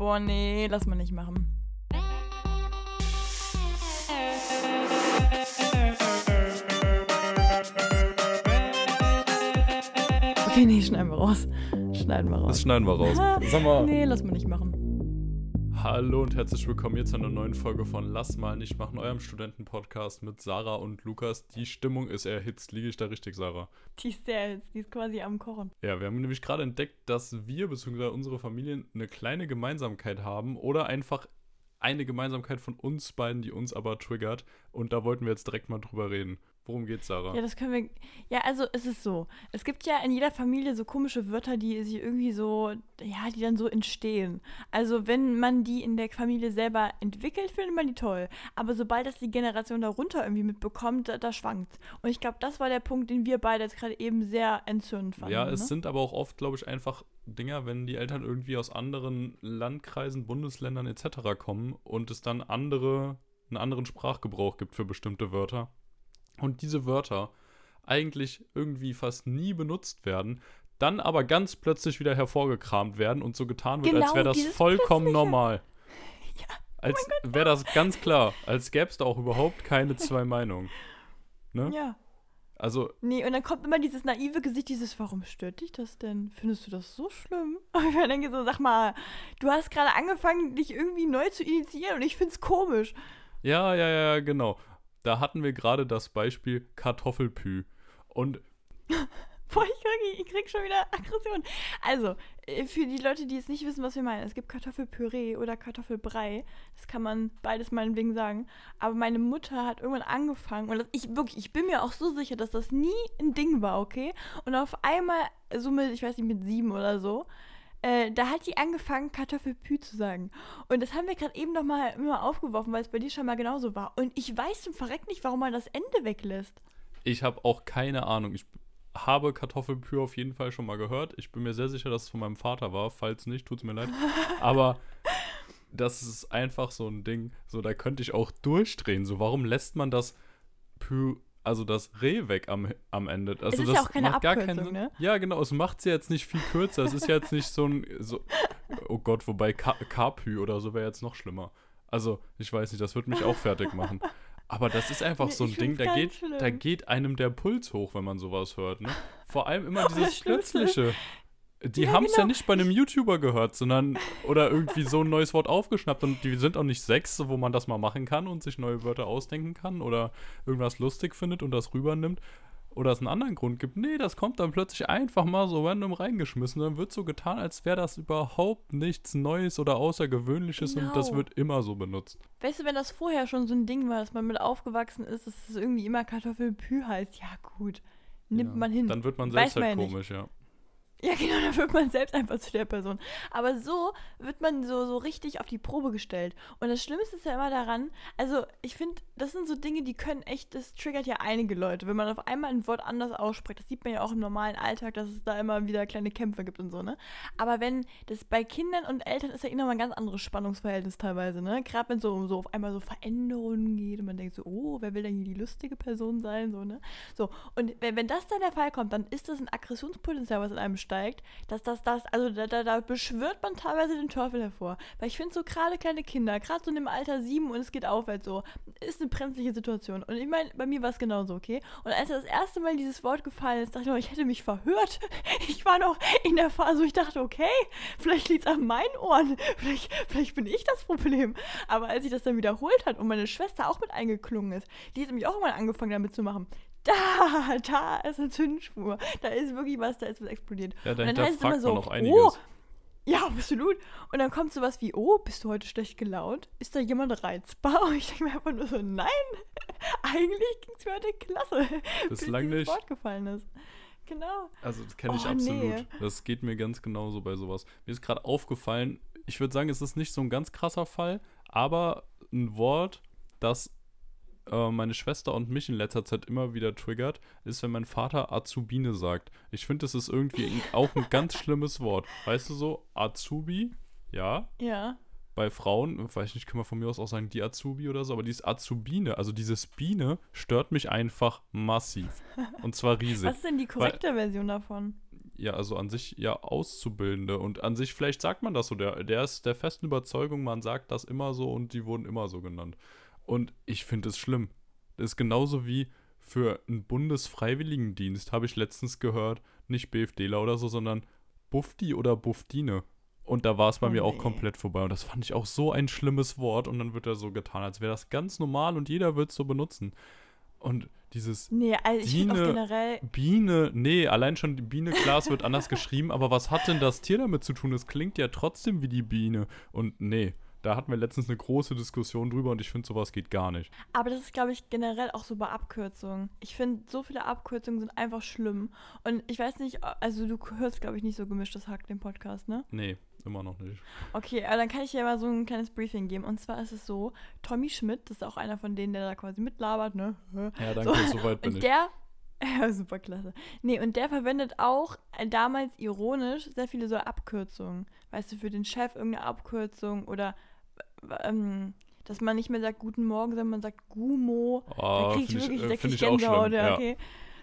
Boah, nee, lass mal nicht machen. Okay, nee, schneiden wir raus. Schneiden wir raus. Das schneiden wir raus. Sag mal. Nee, lass mal nicht machen. Hallo und herzlich willkommen hier zu einer neuen Folge von Lass mal nicht machen, eurem Studentenpodcast mit Sarah und Lukas. Die Stimmung ist erhitzt. Liege ich da richtig, Sarah? Die ist sehr jetzt, die ist quasi am Kochen. Ja, wir haben nämlich gerade entdeckt, dass wir bzw. unsere Familien eine kleine Gemeinsamkeit haben oder einfach eine Gemeinsamkeit von uns beiden, die uns aber triggert. Und da wollten wir jetzt direkt mal drüber reden. Worum geht's, Sarah? Ja, das können wir. Ja, also es ist so. Es gibt ja in jeder Familie so komische Wörter, die sich irgendwie so, ja, die dann so entstehen. Also wenn man die in der Familie selber entwickelt, findet man die toll. Aber sobald das die Generation darunter irgendwie mitbekommt, da, da schwankt. Und ich glaube, das war der Punkt, den wir beide jetzt gerade eben sehr entzündend fanden. Ja, es ne? sind aber auch oft, glaube ich, einfach Dinger, wenn die Eltern irgendwie aus anderen Landkreisen, Bundesländern etc. kommen und es dann andere, einen anderen Sprachgebrauch gibt für bestimmte Wörter. Und diese Wörter eigentlich irgendwie fast nie benutzt werden, dann aber ganz plötzlich wieder hervorgekramt werden und so getan wird, als Genau, wäre das dieses vollkommen normal. Ja. Als wäre das ganz klar, als gäbe es da auch überhaupt keine zwei Meinungen. Ne? Ja. Also, Nee, und dann kommt immer dieses naive Gesicht, dieses, warum stört dich das denn? Findest du das so schlimm? Und ich denke so, sag mal, du hast gerade angefangen, dich irgendwie neu zu initiieren und ich find's komisch. ja, ja, ja, genau. Da hatten wir gerade das Beispiel Kartoffelpü. Und Boah, ich krieg, ich krieg schon wieder Aggression. Also, äh, für die Leute, die jetzt nicht wissen, was wir meinen, es gibt Kartoffelpüree oder Kartoffelbrei. Das kann man beides meinetwegen sagen. Aber meine Mutter hat irgendwann angefangen, und ich wirklich, ich bin mir auch so sicher, dass das nie ein Ding war, okay? Und auf einmal, so mit, ich weiß nicht, mit sieben oder so, äh, da hat die angefangen, Kartoffelpü zu sagen. Und das haben wir gerade eben noch mal, mal aufgeworfen, weil es bei dir schon mal genauso war. Und ich weiß zum Verreck nicht, warum man das Ende weglässt. ich habe auch keine Ahnung. Ich habe Kartoffelpü auf jeden Fall schon mal gehört. Ich bin mir sehr sicher, dass es von meinem Vater war. Falls nicht, tut's mir leid. Aber das ist einfach so ein Ding. So, da könnte ich auch durchdrehen. So, warum lässt man das Pü, also das Reh weg am, am Ende? Also ist das ja auch keine macht gar keinen Sinn. ne? Ja, genau. Es macht sie jetzt nicht viel kürzer. es ist jetzt nicht so ein. So, oh Gott, wobei Ka Karpü oder so wäre jetzt noch schlimmer. Also, ich weiß nicht, das wird mich auch fertig machen. Aber das ist einfach Nee, so ein Ding, da geht, da geht einem der Puls hoch, wenn man sowas hört. Ne? Vor allem immer das dieses Plötzliche. Die Ja, haben es ja genau. nicht bei einem YouTuber gehört, sondern oder irgendwie so ein neues Wort aufgeschnappt und die sind auch nicht sechs, wo man das mal machen kann und sich neue Wörter ausdenken kann oder irgendwas lustig findet und das rübernimmt oder es einen anderen Grund gibt. Nee, das kommt dann plötzlich einfach mal so random reingeschmissen. Dann wird so getan, als wäre das überhaupt nichts Neues oder Außergewöhnliches und das Genau. wird immer so benutzt. Weißt du, wenn das vorher schon so ein Ding war, dass man mit aufgewachsen ist, dass es irgendwie immer Kartoffelpü heißt, ja gut, nimmt Ja. man hin. Dann wird man selbst man halt ja nicht. komisch, ja. Ja, genau, dann wird man selbst einfach zu der Person. Aber so wird man so, so richtig auf die Probe gestellt. Und das Schlimmste ist ja immer daran, also ich finde, das sind so Dinge, die können echt, das triggert ja einige Leute, wenn man auf einmal ein Wort anders ausspricht. Das sieht man ja auch im normalen Alltag, dass es da immer wieder kleine Kämpfe gibt und so, ne? Aber wenn das bei Kindern und Eltern ist ja eh nochmal ein ganz anderes Spannungsverhältnis teilweise, ne? Gerade wenn es so um so auf einmal so Veränderungen geht und man denkt so, oh, wer will denn hier die lustige Person sein, so, ne? So, und wenn, wenn das dann der Fall kommt, dann ist das ein Aggressionspotenzial, was in einem steigt, dass das, das, also da, da, da beschwört man teilweise den Teufel hervor. Weil ich finde so gerade kleine Kinder, gerade so in dem Alter sieben und es geht aufwärts so, ist eine brenzliche Situation. Und ich meine, bei mir war es genauso, okay? Und als das erste Mal dieses Wort gefallen ist, dachte ich noch, ich hätte mich verhört. Ich war noch in der Phase, wo ich dachte, okay, vielleicht liegt es an meinen Ohren, vielleicht, vielleicht bin ich das Problem. Aber als ich das dann wiederholt hat und meine Schwester auch mit eingeklungen ist, die hat nämlich auch mal angefangen damit zu machen. Da, da ist eine Zündspur. Da ist wirklich was, da ist was explodiert. Ja, Und dann heißt es immer so, oh, ja, absolut. Und dann kommt sowas wie, oh, bist du heute schlecht gelaunt? Ist da jemand reizbar? Und ich denke mir einfach nur so, nein, eigentlich ging es mir heute klasse. Bislang bis dieses nicht. Wort gefallen ist. Genau. Also das kenne ich Oh, absolut. nee. Das geht mir ganz genauso bei sowas. Mir ist gerade aufgefallen, ich würde sagen, es ist nicht so ein ganz krasser Fall, aber ein Wort, das äh, meine Schwester und mich in letzter Zeit immer wieder triggert, ist, wenn mein Vater Azubine sagt. Ich finde, das ist irgendwie auch ein ganz schlimmes Wort. Weißt du so, Azubi, ja, Ja. bei Frauen, weiß ich nicht, können wir von mir aus auch sagen, die Azubi oder so, aber dieses Azubine, also dieses Biene, stört mich einfach massiv. Und zwar riesig. Was ist denn die korrekte Version davon? ja, also an sich ja Auszubildende und an sich, vielleicht sagt man das so, der, der ist der festen Überzeugung, man sagt das immer so und die wurden immer so genannt. Und ich finde es schlimm. Das ist genauso wie für einen Bundesfreiwilligendienst, habe ich letztens gehört, nicht BFDler oder so, sondern Bufti oder Buftine. Und da war es bei Oh mir auch nee. komplett vorbei. Und das fand ich auch so ein schlimmes Wort. Und dann wird da so getan, als wäre das ganz normal und jeder wird es so benutzen. Und dieses Nee, also auch Biene- generell, Biene, nee, allein schon die Biene, klar, es wird anders geschrieben, aber was hat denn das Tier damit zu tun? Es klingt ja trotzdem wie die Biene. Und nee, da hatten wir letztens eine große Diskussion drüber und ich finde, sowas geht gar nicht. aber das ist, glaube ich, generell auch so bei Abkürzungen. Ich finde, so viele Abkürzungen sind einfach schlimm. Und ich weiß nicht, also du hörst, glaube ich, nicht so gemischtes Hack, den Podcast, ne? Nee, immer noch nicht. Okay, aber dann kann ich dir mal so ein kleines Briefing geben. Und zwar ist es so, Tommy Schmidt, das ist auch einer von denen, der da quasi mitlabert, ne? Ja, danke, So, soweit bin Und ich. der, ja, super klasse. Nee, und der verwendet auch äh, damals ironisch sehr viele so Abkürzungen. Weißt du, für den Chef irgendeine Abkürzung oder ähm, dass man nicht mehr sagt Guten Morgen, sondern man sagt Gumo. Oh, da krieg ich find wirklich, äh, da krieg ich ich Gänsehaut, ja. okay.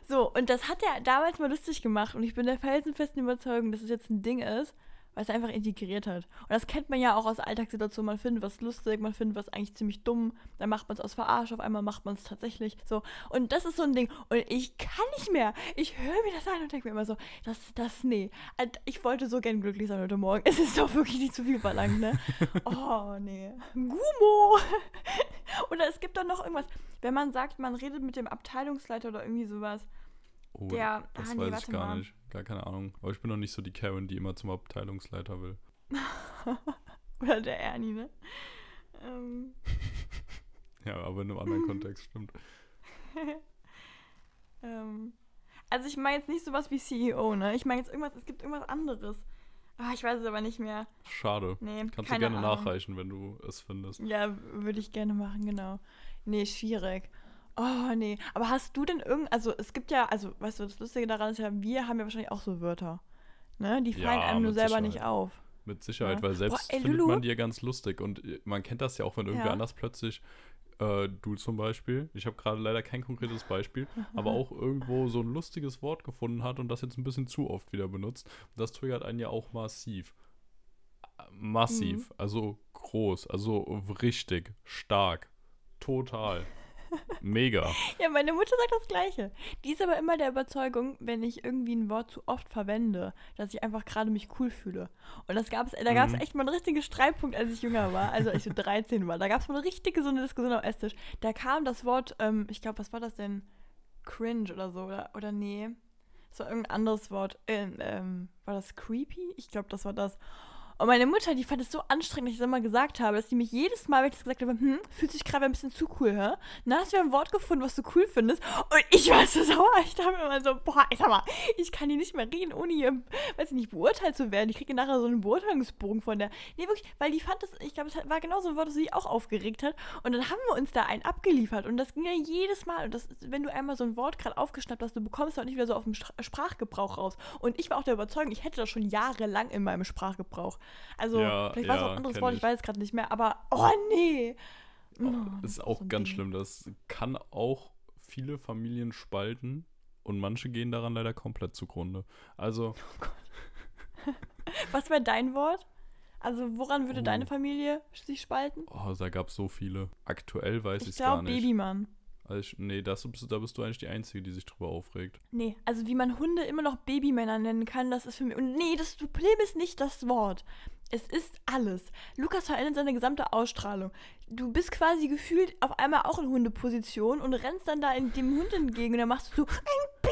So, und das hat er damals mal lustig gemacht und ich bin der felsenfesten Überzeugung, dass es jetzt ein Ding ist, was er einfach integriert hat. Und das kennt man ja auch aus Alltagssituationen. Man findet was lustig, man findet was eigentlich ziemlich dumm, dann macht man es aus Verarsch, auf einmal macht man es tatsächlich. So. Und das ist so ein Ding. Und ich kann nicht mehr. Ich höre mir das an und denke mir immer so, das, das, nee. Ich wollte so gern glücklich sein heute Morgen. Es ist doch wirklich nicht zu viel verlangt, ne? Oh, nee. Gumo! Oder es gibt doch noch irgendwas, wenn man sagt, man redet mit dem Abteilungsleiter oder irgendwie sowas. Oh, der- das ah, nee, weiß ich warte gar mal. nicht. Gar keine Ahnung. Aber ich bin noch nicht so die Karen, die immer zum Abteilungsleiter will. Oder der Ernie, ne? Ähm, Ja, aber in einem anderen Kontext, stimmt. ähm, also ich meine jetzt nicht sowas wie CEO, ne? Ich meine jetzt irgendwas, es gibt irgendwas anderes. Ah, ich weiß es aber nicht mehr. Schade. Nee, Kannst du gerne Ahnung. nachreichen, wenn du es findest. Ja, würde ich gerne machen, genau. Nee, schwierig. Oh, nee. Aber hast du denn irgend, also es gibt ja, also weißt du, das Lustige daran ist ja, wir haben ja wahrscheinlich auch so Wörter. Ne? Die fallen Ja, einem nur selber Sicherheit. nicht auf. Mit Sicherheit, Ja. weil selbst Boah, ey, findet man die ja ganz lustig. Und äh, man kennt das ja auch, wenn irgendwer Ja. anders plötzlich, äh, du zum Beispiel, ich habe gerade leider kein konkretes Beispiel, aber auch irgendwo so ein lustiges Wort gefunden hat und das jetzt ein bisschen zu oft wieder benutzt. Und das triggert einen ja auch massiv. Massiv, Mhm. also groß, also richtig, stark, total, mega. Ja, meine Mutter sagt das Gleiche. Die ist aber immer der Überzeugung, wenn ich irgendwie ein Wort zu oft verwende, dass ich einfach gerade mich cool fühle. Und das gab's, da gab es Mhm. echt mal einen richtigen Streitpunkt, als ich jünger war, also als ich so 13 war. Da gab es mal eine richtige so eine Diskussion am Esstisch. Da kam das Wort, ähm, ich glaube, was war das denn? Cringe oder so, oder, oder nee. Das war irgendein anderes Wort. Ähm, ähm, war das creepy? Ich glaube, das war das. Und meine Mutter, die fand es so anstrengend, dass ich das immer gesagt habe, dass die mich jedes Mal, wenn ich das gesagt habe, hm, fühlt sich gerade ein bisschen zu cool, hä? Na, hast du ein Wort gefunden, was du cool findest? Und ich war so sauer. Ich dachte mir immer so, boah, ich sag mal, ich kann hier nicht mehr reden, ohne hier, weiß ich nicht, beurteilt zu werden. Ich kriege nachher so einen Beurteilungsbogen von der. Nee, wirklich, weil die fand das, ich glaube, es war genau so ein Wort, das sie auch aufgeregt hat. Und dann haben wir uns da einen abgeliefert. Und das ging ja jedes Mal. Und das, wenn du einmal so ein Wort gerade aufgeschnappt hast, du bekommst es auch nicht wieder so auf dem Sprachgebrauch raus. Und ich war auch der Überzeugung, ich hätte das schon jahrelang in meinem Sprachgebrauch. Also, Ja, vielleicht war es ja, auch ein anderes Wort, ich ich. weiß es gerade nicht mehr. Aber, oh nee. Oh, Das ist das auch so ganz Ding. schlimm. Das kann auch viele Familien spalten und manche gehen daran leider komplett zugrunde. Also, Was wäre dein Wort? Also, woran würde Oh. deine Familie sich spalten? oh, da gab es so viele. Aktuell weiß ich Ich es gar glaube, nicht. Babymann. Also nee, das, da bist du eigentlich die Einzige, die sich drüber aufregt. Nee, also wie man Hunde immer noch Babymänner nennen kann, das ist für mich. Und nee, das Problem ist nicht das Wort. Es ist alles. Lukas verändert seine gesamte Ausstrahlung. Du bist quasi gefühlt auf einmal auch in Hundeposition und rennst dann da in dem Hund entgegen und dann machst du so, ein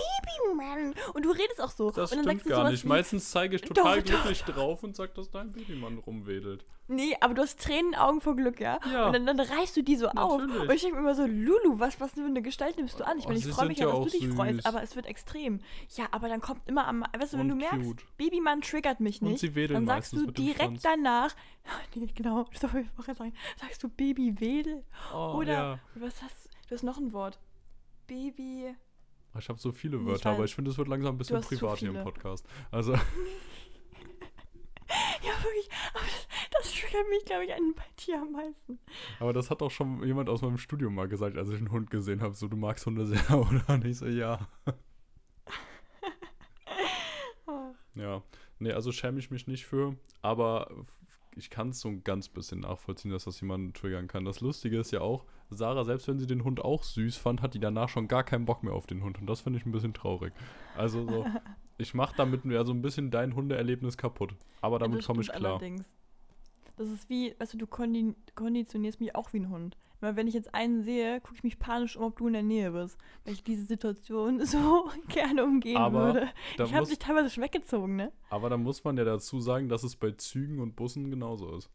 Babymann. Und du redest auch so. Das und dann stimmt gar nicht. wie, Meistens zeige ich total Doch, doch, glücklich drauf und sag, dass dein Babymann rumwedelt. Nee, aber du hast Tränen in den Augen vor Glück, ja? Ja. Und dann, dann reißt du die so auf. Natürlich. Und ich denke mir immer so, Lulu, was, was für eine Gestalt nimmst du an? Ich Oh, meine, ich freue mich ja, ja dass du dich süß. freust, aber es wird extrem. Ja, aber dann kommt immer am, weißt du, wenn Und du merkst, cute. Babymann triggert mich Und nicht, dann sagst du direkt danach, genau, das wollte ich vorher sagen, sagst du Babywedel Oh, oder ja. was hast du hast noch ein Wort. Baby, Ich habe so viele Ich Wörter, aber weiß. ich finde, es wird langsam ein bisschen privat hier im. Podcast. Also, ja wirklich, aber das, das triggert mich, glaube ich, an, bei dir am meisten. aber das hat auch schon jemand aus meinem Studium mal gesagt, als ich einen Hund gesehen habe. So, du magst Hunde sehr, oder? Und ich so, ja. Ja, nee, also schäme ich mich nicht für, aber ich kann es so ein ganz bisschen nachvollziehen, dass das jemanden triggern kann. Das Lustige ist ja auch, Sarah, selbst wenn sie den Hund auch süß fand, hat die danach schon gar keinen Bock mehr auf den Hund. Und das finde ich ein bisschen traurig. Also so, ich mache damit ja so ein bisschen dein Hundeerlebnis kaputt. Aber damit Ja, komme ich klar. Allerdings. Das ist wie, du, du kondi konditionierst mich auch wie ein Hund. Weil wenn ich jetzt einen sehe, gucke ich mich panisch um, ob du in der Nähe bist. Weil ich diese Situation so gerne umgehen Aber würde. Ich habe dich teilweise schon weggezogen, ne? aber da muss man ja dazu sagen, dass es bei Zügen und Bussen genauso ist.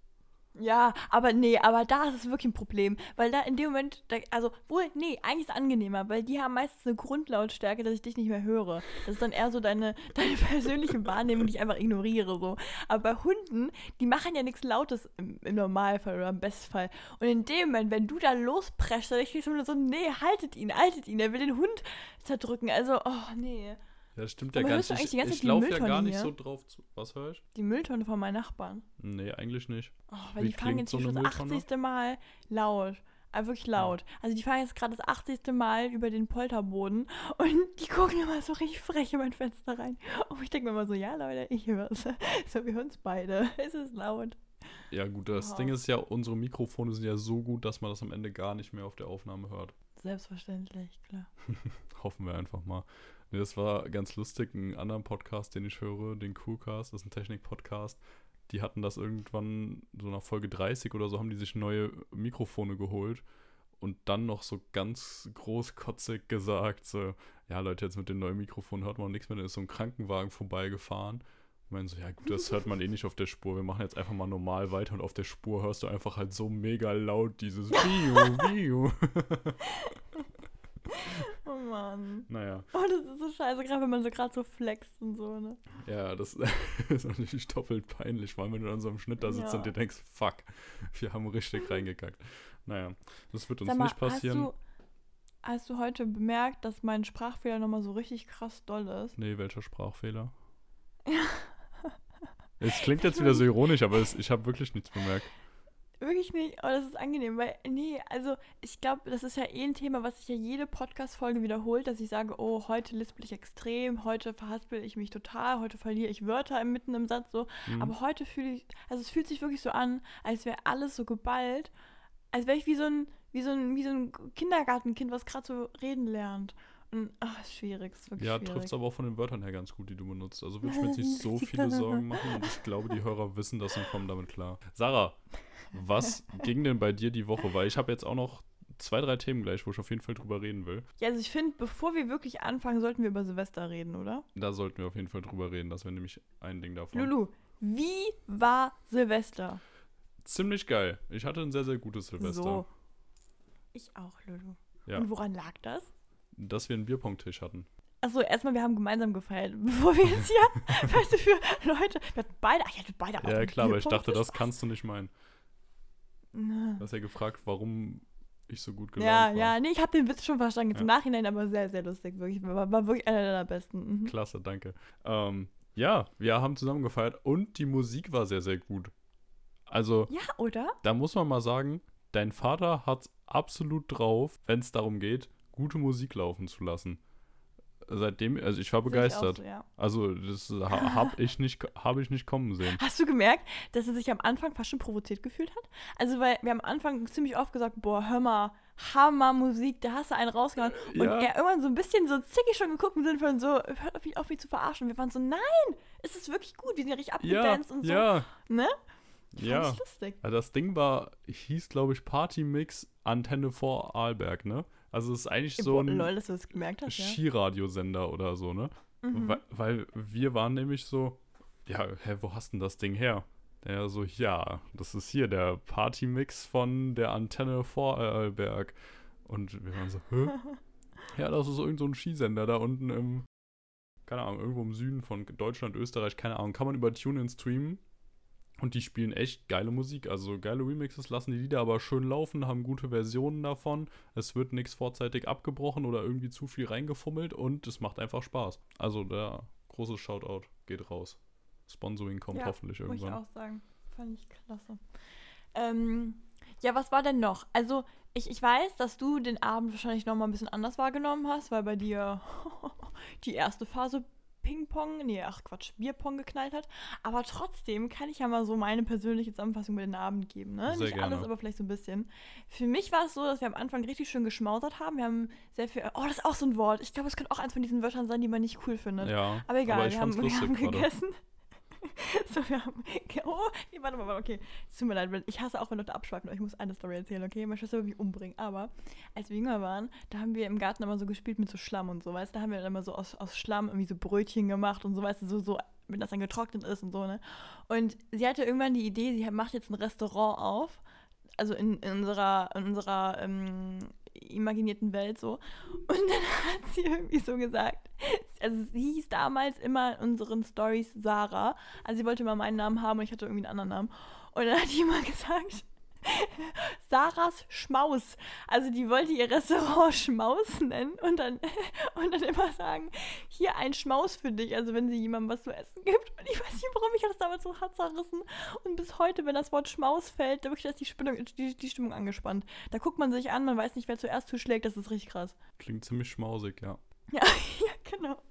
Ja, aber nee, aber da ist es wirklich ein Problem. Weil da in dem Moment, da, also wohl, nee, eigentlich ist es angenehmer, weil die haben meistens eine Grundlautstärke, dass ich dich nicht mehr höre. Das ist dann eher so deine, deine persönliche Wahrnehmung, die ich einfach ignoriere. So. Aber bei Hunden, die machen ja nichts Lautes im, im Normalfall oder im Bestfall. Und in dem Moment, wenn du da lospreschst, dann ich so, so, nee, haltet ihn, haltet ihn, er will den Hund zerdrücken. Also, oh, nee. Das stimmt ja Aber gar hörst nicht. du eigentlich Ich, die ganze ich Zeit laufe ja gar nicht hier? so drauf zu. Was höre ich? Die Mülltonne von meinen Nachbarn. Nee, eigentlich nicht. Oh, weil Wie die fahren jetzt so schon das Mülltonne? 80. Mal laut. Aber wirklich laut. Also die fahren jetzt gerade das 80. Mal über den Polterboden und die gucken immer so richtig frech in mein Fenster rein. Und ich denke mir immer so, ja Leute, ich höre es. So, wir hören es beide. Es ist laut. Ja, gut, das Wow. Ding ist ja, unsere Mikrofone sind ja so gut, dass man das am Ende gar nicht mehr auf der Aufnahme hört. Selbstverständlich, klar. Hoffen wir einfach mal. Nee, das war ganz lustig. Einen anderen Podcast, den ich höre, den Coolcast, das ist ein Technik-Podcast. Die hatten das irgendwann, so nach Folge 30 oder so, haben die sich neue Mikrofone geholt und dann noch so ganz großkotzig gesagt, so, ja Leute, jetzt mit dem neuen Mikrofon hört man nichts mehr, da ist so ein Krankenwagen vorbeigefahren. Ich meine so, ja gut, das hört man eh nicht auf der Spur. Wir machen jetzt einfach mal normal weiter und auf der Spur hörst du einfach halt so mega laut dieses Viu, Viu. Oh Mann. Naja. Oh, das ist so scheiße, gerade wenn man so gerade so flext und so, ne? Ja, das ist natürlich doppelt peinlich, vor allem wenn du dann so im Schnitt da sitzt Ja. und dir denkst, fuck, wir haben richtig reingekackt. Naja, das wird uns mal, nicht passieren. Hast du, hast du heute bemerkt, dass mein Sprachfehler nochmal so richtig krass doll ist? Nee, welcher Sprachfehler? Es klingt jetzt wieder so ironisch, aber es, ich habe wirklich nichts bemerkt. Wirklich nicht, aber das ist angenehm, weil, nee, also ich glaube, das ist ja eh ein Thema, was sich ja jede Podcast-Folge wiederholt, dass ich sage, oh, heute lispel ich extrem, heute verhaspel ich mich total, heute verliere ich Wörter mitten im Satz so. Hm. Aber heute fühle ich, also es fühlt sich wirklich so an, als wäre alles so geballt, als wäre ich wie so ein, wie so ein, wie so ein Kindergartenkind, was gerade so reden lernt. Und, ach, schwierig, ist wirklich Ja, trifft es aber auch von den Wörtern her ganz gut, die du benutzt. Also würde ich mir jetzt nicht so viele Sorgen machen und ich glaube, die Hörer wissen das und kommen damit klar. Sarah, was ging denn bei dir die Woche? Weil ich habe jetzt auch noch zwei, drei Themen gleich, wo ich auf jeden Fall drüber reden will. Ja, also ich finde, bevor wir wirklich anfangen, sollten wir über Silvester reden, oder? Da sollten wir auf jeden Fall drüber reden. Das wäre nämlich ein Ding davon. Lulu, wie war Silvester? Ziemlich geil. Ich hatte ein sehr, sehr gutes Silvester. So. Ich auch, Lulu. Ja. Und woran lag das? Dass wir einen Bierpong-Tisch hatten. Achso, erstmal, wir haben gemeinsam gefeiert. Bevor wir jetzt hier, weißt du, für Leute, wir hatten beide, ach, ich hatte beide auch Ja, klar, aber ich dachte, das kannst du nicht meinen. Na. Du hast ja gefragt, warum ich so gut gelaunt Ja, war. ja, nee, ich habe den Witz schon verstanden. Jetzt Im Ja. Nachhinein aber sehr, sehr lustig. Wirklich. War, war wirklich einer der besten. Mhm. Klasse, danke. Ähm, ja, wir haben zusammen gefeiert und die Musik war sehr, sehr gut. Also, Ja, oder? da muss man mal sagen, dein Vater hat absolut drauf, wenn es darum geht, gute Musik laufen zu lassen. Seitdem, also ich war ich begeistert. auch so, ja. Also, das ha, habe ich, nicht, hab ich nicht kommen sehen. Hast du gemerkt, dass er sich am Anfang fast schon provoziert gefühlt hat? Also, weil wir am Anfang ziemlich oft gesagt, boah, hör mal, Hammer Musik, da hast du einen rausgehauen. Und Ja. er irgendwann so ein bisschen so zickig schon geguckt im Sinne von so, hört auf mich, auf mich zu verarschen. Wir waren so, nein, es ist wirklich gut, wir sind ja richtig Ja, abgedanced und so. ja, Ne? Ich ja. lustig. Also das Ding war, hieß glaube ich Party Mix Antenne vor Arlberg, ne? Also es ist eigentlich so ein lol, dass du das gemerkt hast, ja. Skiradiosender oder so, ne? Mhm. Weil, weil wir waren nämlich so, ja, hä, wo hast denn das Ding her? Der so, ja, das ist hier der Party-Mix von der Antenne Vorarlberg. Und wir waren so, hä? Ja, das ist irgend so ein Skisender da unten im, keine Ahnung, irgendwo im Süden von Deutschland, Österreich, keine Ahnung. Kann man über TuneIn streamen. Und die spielen echt geile Musik. Also geile Remixes, lassen die Lieder aber schön laufen, haben gute Versionen davon. Es wird nichts vorzeitig abgebrochen oder irgendwie zu viel reingefummelt und es macht einfach Spaß. Also der große Shoutout geht raus. Sponsoring kommt Ja, hoffentlich Muss ich irgendwann. auch sagen. Fand ich klasse. Ähm, ja, was war denn noch? Also, ich, ich weiß, dass du den Abend wahrscheinlich noch mal ein bisschen anders wahrgenommen hast, weil bei dir die erste Phase Ping-Pong, nee, ach Quatsch, Bierpong geknallt hat. Aber trotzdem kann ich ja mal so meine persönliche Zusammenfassung über den Abend geben. Ne? Sehr Nicht gerne. alles, aber vielleicht so ein bisschen. Für mich war es so, dass wir am Anfang richtig schön geschmausert haben. Wir haben sehr viel. Oh, das ist auch so ein Wort. Ich glaube, es könnte auch eins von diesen Wörtern sein, die man nicht cool findet. Ja. Aber egal, ich wir, haben, wir haben lustig gerade. so, wir haben. Oh, nee, warte mal, okay. Es tut mir leid, ich hasse auch, wenn Leute abschweifen, aber ich muss eine Story erzählen, okay? Meine Schwester mich umbringen. Aber als wir jünger waren, da haben wir im Garten immer so gespielt mit so Schlamm und so, weißt du? Da haben wir dann immer so aus, aus Schlamm irgendwie so Brötchen gemacht und so, weißt du, so, so, wenn das dann getrocknet ist und so, ne? Und sie hatte irgendwann die Idee, sie macht jetzt ein Restaurant auf, also in, in unserer, in unserer ähm, imaginierten Welt so. Und dann hat sie irgendwie so gesagt, also sie hieß damals immer in unseren Stories Sarah. Also sie wollte immer meinen Namen haben und ich hatte irgendwie einen anderen Namen. Und dann hat immer gesagt, Sarahs Schmaus. Also die wollte ihr Restaurant Schmaus nennen und dann, und dann immer sagen, hier ein Schmaus für dich. Also wenn sie jemandem was zu essen gibt. Und ich weiß nicht, warum ich das damals so hart zerrissen. Und bis heute, wenn das Wort Schmaus fällt, da wirklich ist die, Stimmung, die, die Stimmung angespannt. Da guckt man sich an, man weiß nicht, wer zuerst zuschlägt. Das ist richtig krass. Klingt ziemlich schmausig, ja. Ja, ja, genau.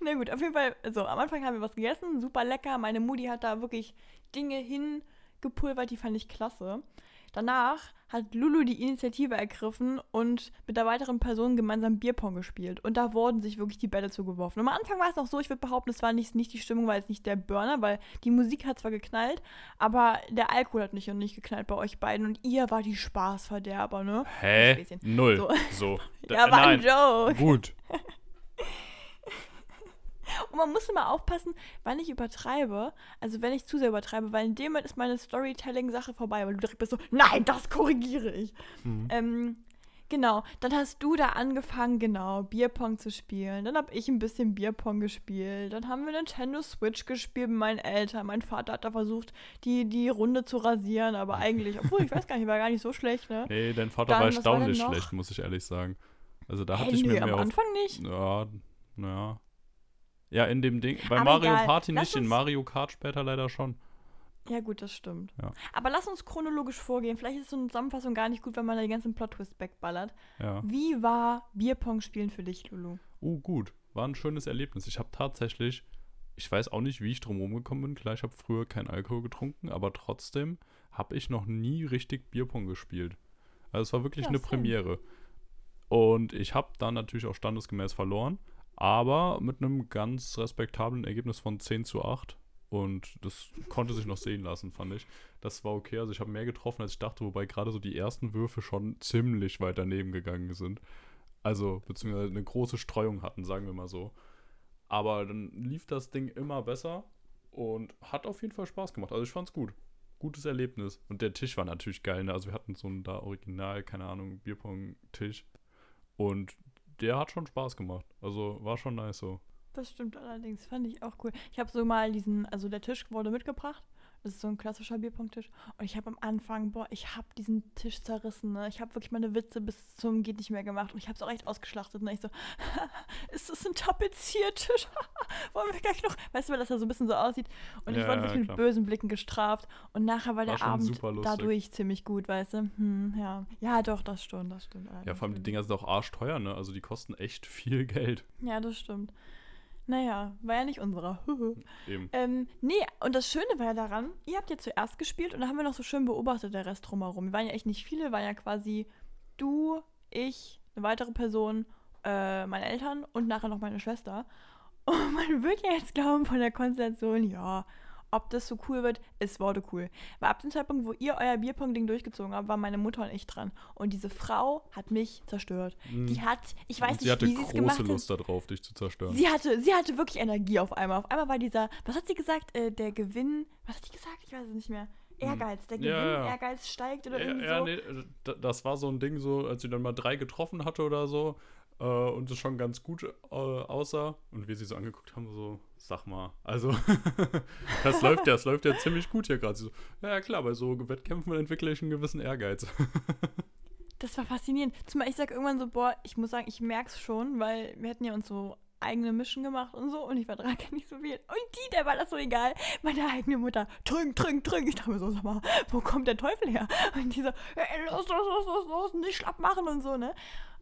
Na gut, auf jeden Fall, so, am Anfang haben wir was gegessen, super lecker. Meine Mutti hat da wirklich Dinge hingepulvert, die fand ich klasse. Danach hat Lulu die Initiative ergriffen und mit der weiteren Person gemeinsam Bierpong gespielt. Und da wurden sich wirklich die Bälle zugeworfen. Und am Anfang war es noch so, ich würde behaupten, es war nicht, nicht die Stimmung, war jetzt nicht der Burner, weil die Musik hat zwar geknallt, aber der Alkohol hat nicht und nicht geknallt bei euch beiden. Und ihr war die Spaßverderber, ne? Hä? Null. So. So. Ja, war ein Nein. Joke. Gut. Und man muss immer aufpassen, wann ich übertreibe. Also wenn ich zu sehr übertreibe, weil in dem Moment ist meine Storytelling-Sache vorbei, weil du direkt bist so, nein, das korrigiere ich. Mhm. Ähm, genau, dann hast du da angefangen, genau, Bierpong zu spielen. Dann habe ich ein bisschen Bierpong gespielt. Dann haben wir Nintendo Switch gespielt mit meinen Eltern. Mein Vater hat da versucht, die, die Runde zu rasieren, aber eigentlich, obwohl ich weiß gar nicht, war gar nicht so schlecht, ne? Nee, dein Vater Dann, war war erstaunlich noch? schlecht, muss ich ehrlich sagen. Also da Hey, hatte ich nö, mir am mehr auf. Anfang nicht. Ja, naja. Ja, in dem Ding. Bei Aber Mario egal, Party lass nicht, in Mario Kart später leider schon. Ja, gut, das stimmt. Ja. Aber lass uns chronologisch vorgehen. Vielleicht ist so eine Zusammenfassung gar nicht gut, wenn man da die ganzen Plot-Twists wegballert. Ja. Wie war Bierpong spielen für dich, Lulu? Oh, gut. War ein schönes Erlebnis. Ich habe tatsächlich, ich weiß auch nicht, wie ich drum rumgekommen bin. Klar, ich habe früher keinen Alkohol getrunken, aber trotzdem habe ich noch nie richtig Bierpong gespielt. Also es war wirklich Ja, eine same. Premiere. Und ich habe dann natürlich auch standesgemäß verloren, aber mit einem ganz respektablen Ergebnis von 10 zu 8. Und das konnte sich noch sehen lassen, fand ich. Das war okay. Also ich habe mehr getroffen, als ich dachte, wobei gerade so die ersten Würfe schon ziemlich weit daneben gegangen sind. Also, beziehungsweise eine große Streuung hatten, sagen wir mal so. Aber dann lief das Ding immer besser und hat auf jeden Fall Spaß gemacht. Also ich fand's gut. Gutes Erlebnis. Und der Tisch war natürlich geil. Ne? Also wir hatten so einen da original, keine Ahnung, Bierpong-Tisch. Und der hat schon Spaß gemacht. Also war schon nice so. Das stimmt allerdings, fand ich auch cool. Ich habe so mal diesen, also der Tisch wurde mitgebracht. Das ist so ein klassischer Bierpong-Tisch. Und ich habe am Anfang, boah, ich habe diesen Tisch zerrissen. Ne? Ich habe wirklich meine Witze bis zum geht nicht mehr gemacht. Und ich habe es auch echt ausgeschlachtet. Ne? Ich so, ist das ein Tapeziertisch? Wollen wir gleich noch, weißt du, weil das ja so ein bisschen so aussieht. Und ich Ja, wurde ja, wirklich mit klar. bösen Blicken gestraft. Und nachher war der schon Abend dadurch ziemlich gut, weißt du. Hm, ja. ja, doch, das stimmt, das stimmt. Ja, vor allem die Dinger sind auch arschteuer, ne? Also die kosten echt viel Geld. Ja, das stimmt. Naja, war ja nicht unserer. Eben. ähm, nee, und das Schöne war ja daran, ihr habt ja zuerst gespielt und da haben wir noch so schön beobachtet, der Rest drumherum. Wir waren ja echt nicht viele, waren ja quasi du, ich, eine weitere Person, äh, meine Eltern und nachher noch meine Schwester. Und man wird ja jetzt glauben von der Konstellation, ja, ob das so cool wird, es wurde cool. Weil ab dem Zeitpunkt, wo ihr euer Bierpong-Ding durchgezogen habt, war meine Mutter und ich dran. Und diese Frau hat mich zerstört. Die hat, ich weiß Mhm. Und sie nicht, hatte wie sie es gemacht große hat. Lust darauf, dich zu zerstören. Sie hatte, sie hatte wirklich Energie auf einmal. Auf einmal war dieser, was hat sie gesagt? Äh, der Gewinn, was hat sie gesagt? Ich weiß es nicht mehr. Ehrgeiz, der Hm. Ja, Gewinn, ja. Ehrgeiz steigt oder Ja, irgendwie ja so. nee, äh, d- das war so ein Ding, so, als sie dann mal drei getroffen hatte oder so äh, und es schon ganz gut äh, aussah und wir sie so angeguckt haben, so, sag mal, also, das läuft ja, das läuft ja ziemlich gut hier gerade. So, ja, klar, bei so Wettkämpfen entwickle ich einen gewissen Ehrgeiz. Das war faszinierend. Zumal ich sag irgendwann so, boah, ich muss sagen, ich merk's schon, weil wir hatten ja uns so eigene Mischen gemacht und so und ich vertrage nicht so viel. Und die, der war das so egal. Meine eigene Mutter, trink, trink, trink. Ich dachte mir so, sag mal, wo kommt der Teufel her? Und die so, ey, los, los, los, los, los, nicht schlapp machen und so, ne?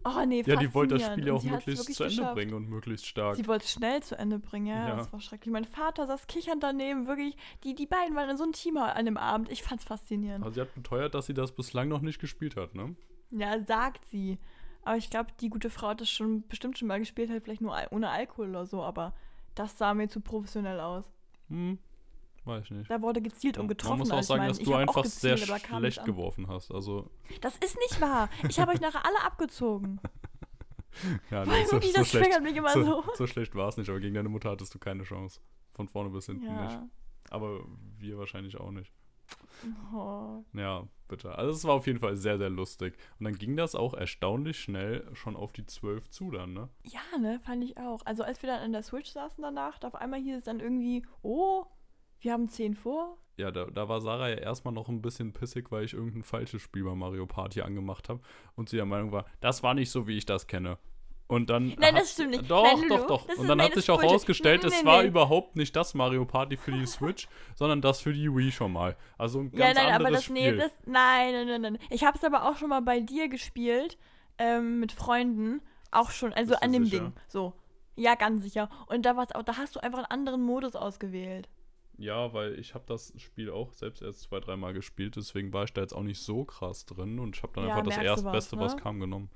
Oh nee, Ja, die wollte das. Spiel ja auch möglichst zu Ende geschafft. bringen und möglichst stark. Sie wollte es schnell zu Ende bringen, ja, Ja. Das war schrecklich. Mein Vater saß kichernd daneben, wirklich. Die, die beiden waren in so ein Team an dem Abend. Ich fand's faszinierend. Aber sie hat beteuert, dass sie das bislang noch nicht gespielt hat, ne? Ja, sagt sie. Aber ich glaube, die gute Frau hat das schon bestimmt schon mal gespielt, halt vielleicht nur ohne Alkohol oder so, aber das sah mir zu professionell aus. Hm, weiß ich nicht. Da wurde gezielt und getroffen. Man muss auch also sagen, dass du einfach sehr gezielt, kam schlecht nicht geworfen hast. Also, Das ist nicht wahr. Ich habe euch nachher alle abgezogen. ja, nee, so, so das schlecht, mich immer so, so. so schlecht war es nicht. Aber gegen deine Mutter hattest du keine Chance. Von vorne bis hinten nicht. Ja. Aber wir wahrscheinlich auch nicht. Oh. Ja, bitte. Also es war auf jeden Fall sehr, sehr lustig. Und dann ging das auch erstaunlich schnell schon auf die 12 zu dann, ne? Ja, ne, fand ich auch. Also als wir dann an der Switch saßen danach, auf einmal hieß es dann irgendwie, oh, wir haben 10 vor. Ja, da, da war Sarah ja erstmal noch ein bisschen pissig, weil ich irgendein falsches Spiel bei Mario Party angemacht habe. Und sie der Meinung war, das war nicht so, wie ich das kenne. Und dann. Nein, das stimmt nicht. Doch, Nein, doch, doch. Und dann nein, hat sich auch ist Bullshit. rausgestellt, Nee, es war überhaupt nicht das Mario Party für die Switch, sondern das für die Wii schon mal. Also ein Ja, ganz nein, aber anderes das, Spiel. nee, das, nein, nein, nein, nein. Ich habe es aber auch schon mal bei dir gespielt, ähm, mit Freunden, auch schon, also an dem sicher? Ding, so. Ja, ganz sicher. Und da war's auch, da hast du einfach einen anderen Modus ausgewählt. Ja, weil ich habe das Spiel auch selbst erst zwei, dreimal gespielt, deswegen war ich da jetzt auch nicht so krass drin und ich habe dann Ja, einfach das was, Erstbeste, was ne? kam, genommen.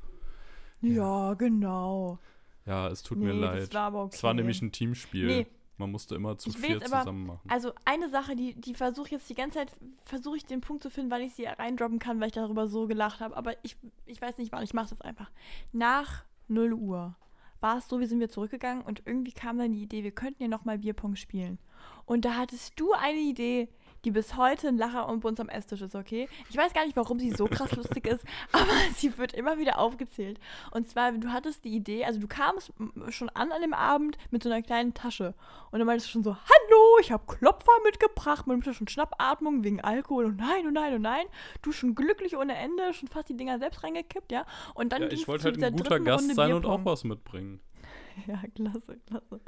Ja, genau. Ja, es tut nee, mir leid. war aber okay. Es war nämlich ein Teamspiel. Nee. Man musste immer zu vier aber- zusammen machen. Also eine Sache, die, die versuche ich jetzt die ganze Zeit, versuche ich den Punkt zu finden, weil ich sie reindroppen kann, weil ich darüber so gelacht habe. Aber ich, ich weiß nicht wann, ich mache das einfach. Nach 0 Uhr war es so, wir sind wir zurückgegangen und irgendwie kam dann die Idee, wir könnten ja nochmal Bierpong spielen. Und da hattest du eine Idee, die bis heute ein Lacher und bei uns am Esstisch ist, okay? Ich weiß gar nicht, warum sie so krass lustig ist, aber sie wird immer wieder aufgezählt. Und zwar, du hattest die Idee, also du kamst schon an an dem Abend mit so einer kleinen Tasche. Und dann meintest du schon so, hallo, ich habe Klopfer mitgebracht. Man schon Schnappatmung wegen Alkohol und nein und nein und nein. Du schon glücklich ohne Ende, schon fast die Dinger selbst reingekippt, ja? Und dann Ja, ich wollte halt ein guter Gast Runde sein und Bierpong. auch was mitbringen. Ja, klasse, klasse.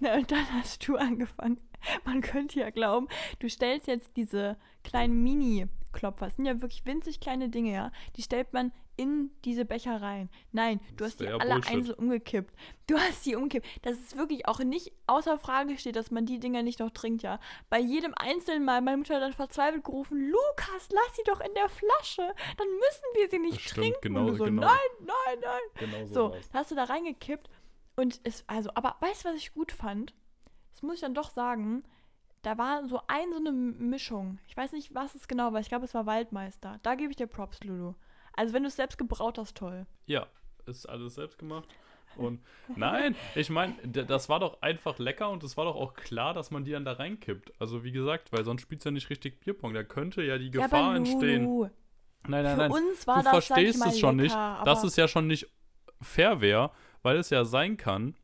Na, und dann hast du angefangen. Man könnte ja glauben, du stellst jetzt diese kleinen Mini-Klopfer. Das sind ja wirklich winzig kleine Dinge, ja. Die stellt man in diese Becher rein. Nein, du Das hast die alle Bullshit. einzeln umgekippt. Du hast die umgekippt. Dass es wirklich auch nicht außer Frage steht, dass man die Dinger nicht noch trinkt, ja. Bei jedem einzelnen Mal, meine Mutter hat dann verzweifelt gerufen, Lukas, lass sie doch in der Flasche. Dann müssen wir sie nicht Das stimmt, trinken. genau- und du so, genau. nein, nein, nein. Genau So, da hast du da reingekippt und es, also, aber weißt du, was ich gut fand? Das muss ich dann doch sagen. Da war so ein, so eine Mischung. Ich weiß nicht, was es genau war. Ich glaube, es war Waldmeister. Da gebe ich dir Props, Lulu. Also, wenn du es selbst gebraut hast, toll. Ja, ist alles selbst gemacht. Und nein, ich meine, das war doch einfach lecker und es war doch auch klar, dass man die dann da reinkippt. Also wie gesagt, weil sonst spielt ja nicht richtig Bierpong. Da könnte ja die ja, Gefahr aber entstehen. Nein, nein, für nein. uns war du das, verstehst es schon lecker, nicht, aber- es ja schon nicht fair wäre, weil es ja sein kann,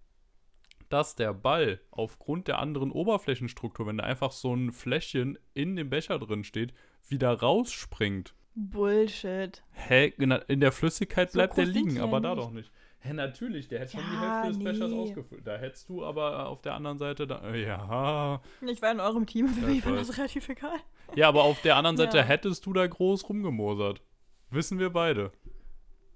dass der Ball aufgrund der anderen Oberflächenstruktur, wenn da einfach so ein Fläschchen in dem Becher drin steht, wieder rausspringt. Bullshit. Hä? In der- in der Flüssigkeit So bleibt der liegen, die ja aber da nicht. doch nicht. Hä, natürlich, der hätte schon die Ja, Hälfte des Bechers nee. ausgefüllt. Da hättest du aber auf der anderen Seite, da, äh, ja. Ich war in eurem Team, für Ja, mich ich war das relativ egal. Ja, aber auf der anderen Seite Ja. hättest du da groß rumgemosert. Wissen wir beide.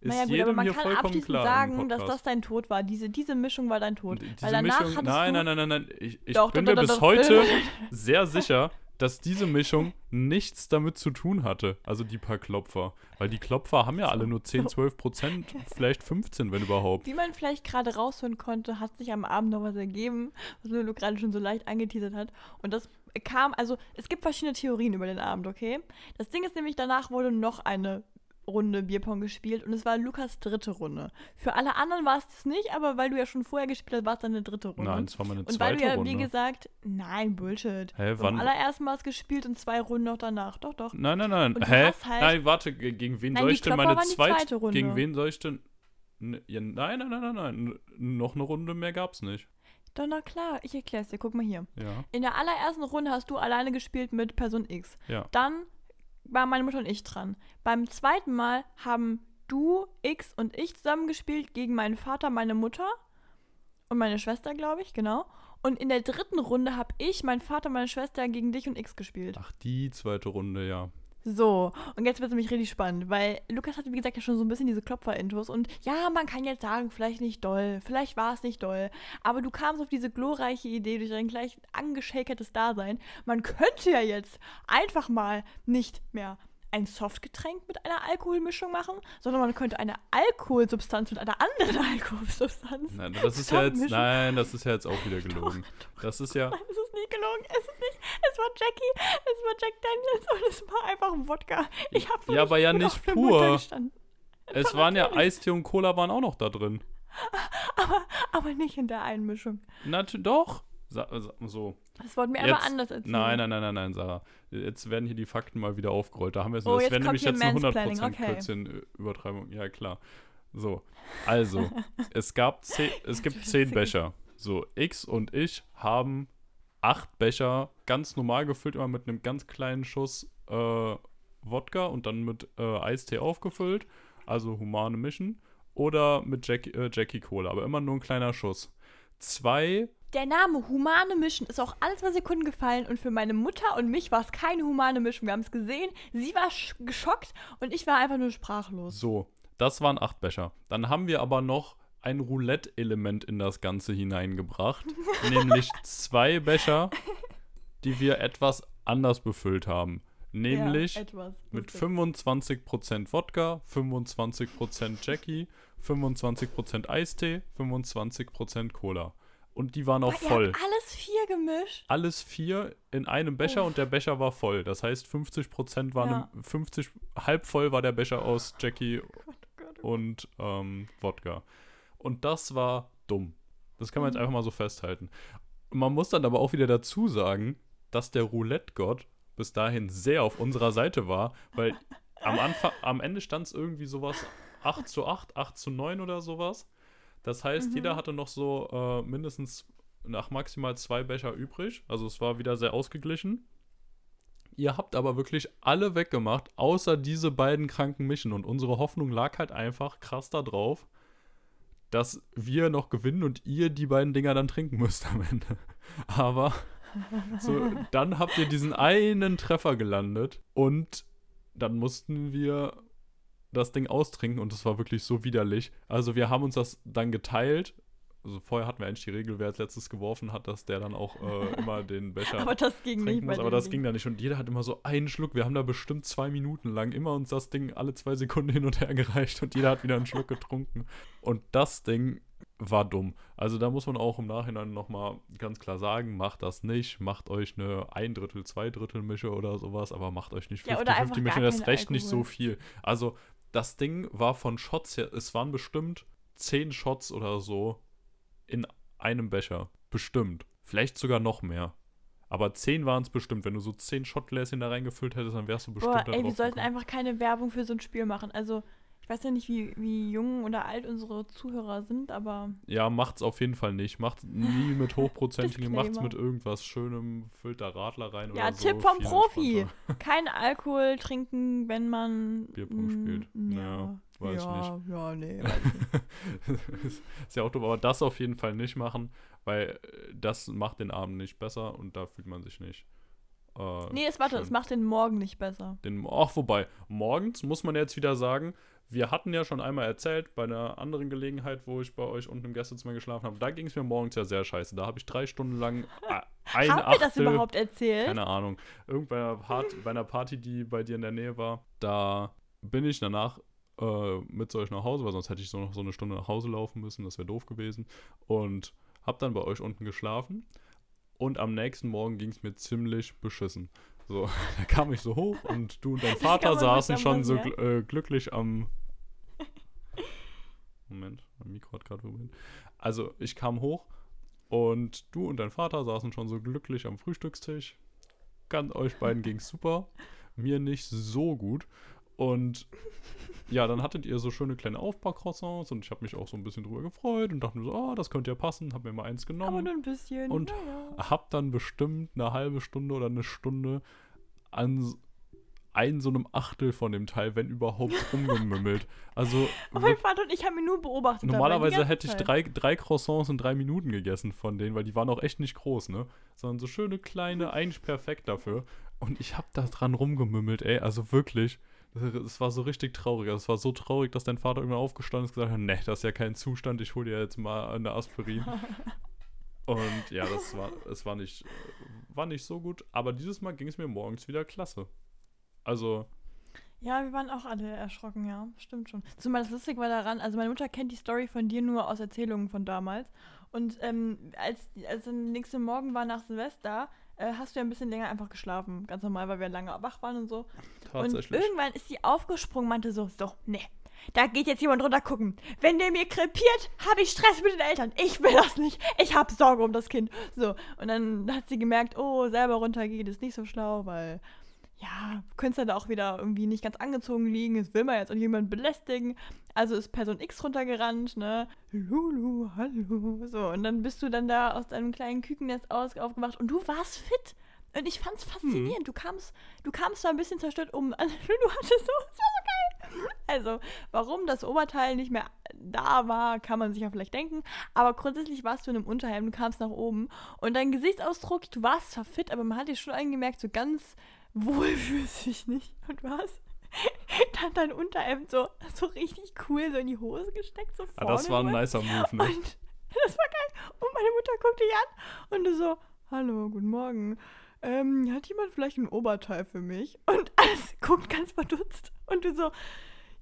Ist naja, gut, aber man kann abschließend sagen, dass das dein Tod war. Diese, diese Mischung war dein Tod. Diese Weil danach Mischung, hattest nein, du, nein, nein, nein, nein. Ich, ich Doch, bin doch, mir doch, bis heute sehr sicher, dass diese Mischung nichts damit zu tun hatte. Also die paar Klopfer. Weil die Klopfer haben ja alle nur 10, 12 Prozent, vielleicht 15, wenn überhaupt. Wie man vielleicht gerade raushören konnte, hat sich am Abend noch was ergeben, was Lulu gerade schon so leicht angeteasert hat. Und das kam, also es gibt verschiedene Theorien über den Abend, okay? Das Ding ist nämlich, danach wurde noch eine Runde Bierpong gespielt und es war Lukas dritte Runde. Für alle anderen war es das nicht, aber weil du ja schon vorher gespielt hast, war es deine dritte Runde. Nein, es war meine und weil zweite du ja, Runde. wie gesagt, nein, Bullshit. Hä, wann- am allerersten Mal gespielt und zwei Runden noch danach. Doch, doch. Nein, nein, nein. Hä? halt- nein, warte, ge- gegen wen Nein, soll ich denn meine zweite, zweite Runde. Gegen wen soll ich denn. Ja, nein, nein, nein, nein, nein. Noch eine Runde mehr gab's nicht. Doch, na klar, ich erklär's dir. Guck mal hier. Ja, In der allerersten Runde hast du alleine gespielt mit Person X. ja. Dann waren meine Mutter und ich dran. Beim zweiten Mal haben du, X und ich zusammen gespielt gegen meinen Vater, meine Mutter und meine Schwester, glaube ich, genau. Und in der dritten Runde habe ich, mein Vater, meine Schwester gegen dich und X gespielt. Ach, die zweite Runde, ja. So, und jetzt wird es nämlich richtig spannend, weil Lukas hatte, wie gesagt, ja schon so ein bisschen diese Klopfer-Intos und ja, man kann jetzt sagen, vielleicht nicht doll, vielleicht war es nicht doll, aber du kamst auf diese glorreiche Idee durch dein gleich angeschäkertes Dasein, man könnte ja jetzt einfach mal nicht mehr ein Softgetränk mit einer Alkoholmischung machen, sondern man könnte eine Alkoholsubstanz mit einer anderen Alkoholsubstanz. Nein, das ist ja jetzt, nein, das ist ja jetzt auch wieder gelogen. Das ist ja. Nein, es ist nicht gelogen. Es ist nicht. Es war Jackie, es war Jack Daniels und es war einfach ein Wodka. Ich habe Ja, aber ja nicht pur. Es waren ja Eistee und Cola waren auch noch da drin. Aber, aber nicht in der Einmischung. Natürlich, doch. So. Das wurde mir jetzt, aber anders erzählt. Nein, nein, nein, nein, nein, Sarah. Jetzt werden hier die Fakten mal wieder aufgerollt. Da haben wir es. Oh, das wäre nämlich jetzt eine 100% okay. Kürzchen-Übertreibung. Ja, klar. So, also, es gab zehn, es gibt zehn Becher. So, X und ich haben acht Becher ganz normal gefüllt, immer mit einem ganz kleinen Schuss äh, Wodka und dann mit äh, Eistee aufgefüllt. Also humane Mischen. Oder mit Jack, äh, Jackie Cola, aber immer nur ein kleiner Schuss. Zwei der Name humane Mischen ist auch alle zwei Sekunden gefallen und für meine Mutter und mich war es keine humane Mischung. Wir haben es gesehen, sie war geschockt und ich war einfach nur sprachlos. So, das waren acht Becher. Dann haben wir aber noch ein Roulette-Element in das Ganze hineingebracht, nämlich zwei Becher, die wir etwas anders befüllt haben. Nämlich ja, mit 25% Wodka, 25% Jackie, 25% Eistee, 25% Cola und die waren auch Boah, voll. alles vier gemischt? Alles vier in einem Becher oh. und der Becher war voll. Das heißt, 50 Prozent waren, ja. 50, halb voll war der Becher aus Jackie oh Gott, oh Gott, oh und ähm, Wodka. Und das war dumm. Das kann man mhm. jetzt einfach mal so festhalten. Man muss dann aber auch wieder dazu sagen, dass der Roulette-Gott bis dahin sehr auf unserer Seite war, weil am Anfang, am Ende stand es irgendwie sowas 8 zu 8, 8 zu 9 oder sowas. Das heißt, mhm. jeder hatte noch so äh, mindestens nach maximal zwei Becher übrig. Also es war wieder sehr ausgeglichen. Ihr habt aber wirklich alle weggemacht, außer diese beiden kranken Mischen. Und unsere Hoffnung lag halt einfach krass da drauf, dass wir noch gewinnen und ihr die beiden Dinger dann trinken müsst am Ende. Aber so, dann habt ihr diesen einen Treffer gelandet und dann mussten wir das Ding austrinken und es war wirklich so widerlich. Also wir haben uns das dann geteilt. Also vorher hatten wir eigentlich die Regel, wer als letztes geworfen hat, dass der dann auch äh, immer den Becher Aber das ging nicht. Muss. Aber das ging da nicht. Und jeder hat immer so einen Schluck. Wir haben da bestimmt zwei Minuten lang immer uns das Ding alle zwei Sekunden hin und her gereicht und jeder hat wieder einen Schluck getrunken. Und das Ding war dumm. Also da muss man auch im Nachhinein nochmal ganz klar sagen, macht das nicht, macht euch eine ein Drittel, zwei Drittel Mische oder sowas, aber macht euch nicht 50-50 ja, Mische, das recht Alkohol. nicht so viel. Also das Ding war von Shots her, es waren bestimmt zehn Shots oder so in einem Becher. Bestimmt. Vielleicht sogar noch mehr. Aber zehn waren es bestimmt. Wenn du so zehn Shotgläschen da reingefüllt hättest, dann wärst du bestimmt Boah, ey, wir sollten einfach keine Werbung für so ein Spiel machen. Also, ich weiß ja nicht, wie, wie jung oder alt unsere Zuhörer sind, aber. Ja, macht's auf jeden Fall nicht. Macht nie mit hochprozentigen, macht's mit irgendwas Schönem, füllt da Radler rein ja, oder so. Ja, Tipp vom Profi. Kein Alkohol trinken, wenn man. Bierpong spielt. Ja. ja. Weiß ja, nicht. Ja, nee. ist ja auch doof, aber das auf jeden Fall nicht machen, weil äh, das macht den Abend nicht besser und da fühlt man sich nicht. Äh, nee, es, warte, es macht den Morgen nicht besser. Den, ach, wobei, morgens muss man jetzt wieder sagen, wir hatten ja schon einmal erzählt, bei einer anderen Gelegenheit, wo ich bei euch unten im Gästezimmer geschlafen habe, da ging es mir morgens ja sehr scheiße. Da habe ich drei Stunden lang ein Haben wir das überhaupt erzählt? Keine Ahnung. Irgendwann bei einer Party, die bei dir in der Nähe war, da bin ich danach äh, mit zu euch nach Hause, weil sonst hätte ich so noch so eine Stunde nach Hause laufen müssen, das wäre doof gewesen. Und habe dann bei euch unten geschlafen. Und am nächsten Morgen ging es mir ziemlich beschissen. So, da kam ich so hoch und du und dein Vater saßen schon so gl äh, glücklich am. Moment, mein Mikro hat gerade probiert. Also, ich kam hoch und du und dein Vater saßen schon so glücklich am Frühstückstisch. Ganz euch beiden ging es super. Mir nicht so gut. Und ja, dann hattet ihr so schöne kleine Aufbackcroissants und ich habe mich auch so ein bisschen drüber gefreut und dachte mir so, oh, das könnte ja passen, habe mir mal eins genommen. Aber nur ein bisschen. Und ja. hab dann bestimmt eine halbe Stunde oder eine Stunde an ein so einem Achtel von dem Teil, wenn überhaupt, rumgemümmelt. Also. Oh mein Vater und ich haben ihn nur beobachtet. Normalerweise hätte ich drei, drei Croissants in drei Minuten gegessen von denen, weil die waren auch echt nicht groß, ne? Sondern so schöne kleine, eigentlich perfekt dafür. Und ich habe da dran rumgemümmelt, ey, also wirklich. Es war so richtig traurig. Also es war so traurig, dass dein Vater irgendwann aufgestanden ist und gesagt hat, nee, das ist ja kein Zustand, ich hole dir jetzt mal eine Aspirin. und ja, das war, es war nicht, war nicht so gut. Aber dieses Mal ging es mir morgens wieder klasse. Also, Ja, wir waren auch alle erschrocken, ja. Stimmt schon. Zumal das lustig war daran, also meine Mutter kennt die Story von dir nur aus Erzählungen von damals. Und ähm, als, als dann nächste Morgen war nach Silvester, äh, hast du ja ein bisschen länger einfach geschlafen. Ganz normal, weil wir lange wach waren und so. tatsächlich. Und irgendwann ist sie aufgesprungen, meinte so, so, nee, da geht jetzt jemand runter gucken. Wenn der mir krepiert, habe ich Stress mit den Eltern. Ich will das nicht. Ich habe Sorge um das Kind. So, und dann hat sie gemerkt, oh, selber runtergehen ist nicht so schlau, weil, ja, du könntest dann auch wieder irgendwie nicht ganz angezogen liegen. Das will man jetzt auch jemanden belästigen. Also ist Person X runtergerannt, ne? Lulu, hallo. So, und dann bist du dann da aus deinem kleinen Kükennest aus, aufgewacht und du warst fit. Und ich fand's faszinierend. Du kamst, du kamst da ein bisschen zerstört um. Also, du hattest so, das war so geil. Also, warum das Oberteil nicht mehr da war, kann man sich ja vielleicht denken. Aber grundsätzlich warst du in einem Unterhemd, du kamst nach oben. Und dein Gesichtsausdruck, du warst zwar fit, aber man hat dir schon angemerkt, so ganz wohl fühlst du dich nicht. Und du hast dann dein Unterhemd so, so richtig cool so in die Hose gesteckt, so ah, vorne das war ein nicer Move, ne? Und das war geil. Und meine Mutter guckt dich an und du so, hallo, guten Morgen. Ähm, hat jemand vielleicht ein Oberteil für mich? Und alles guckt ganz verdutzt. Und du so,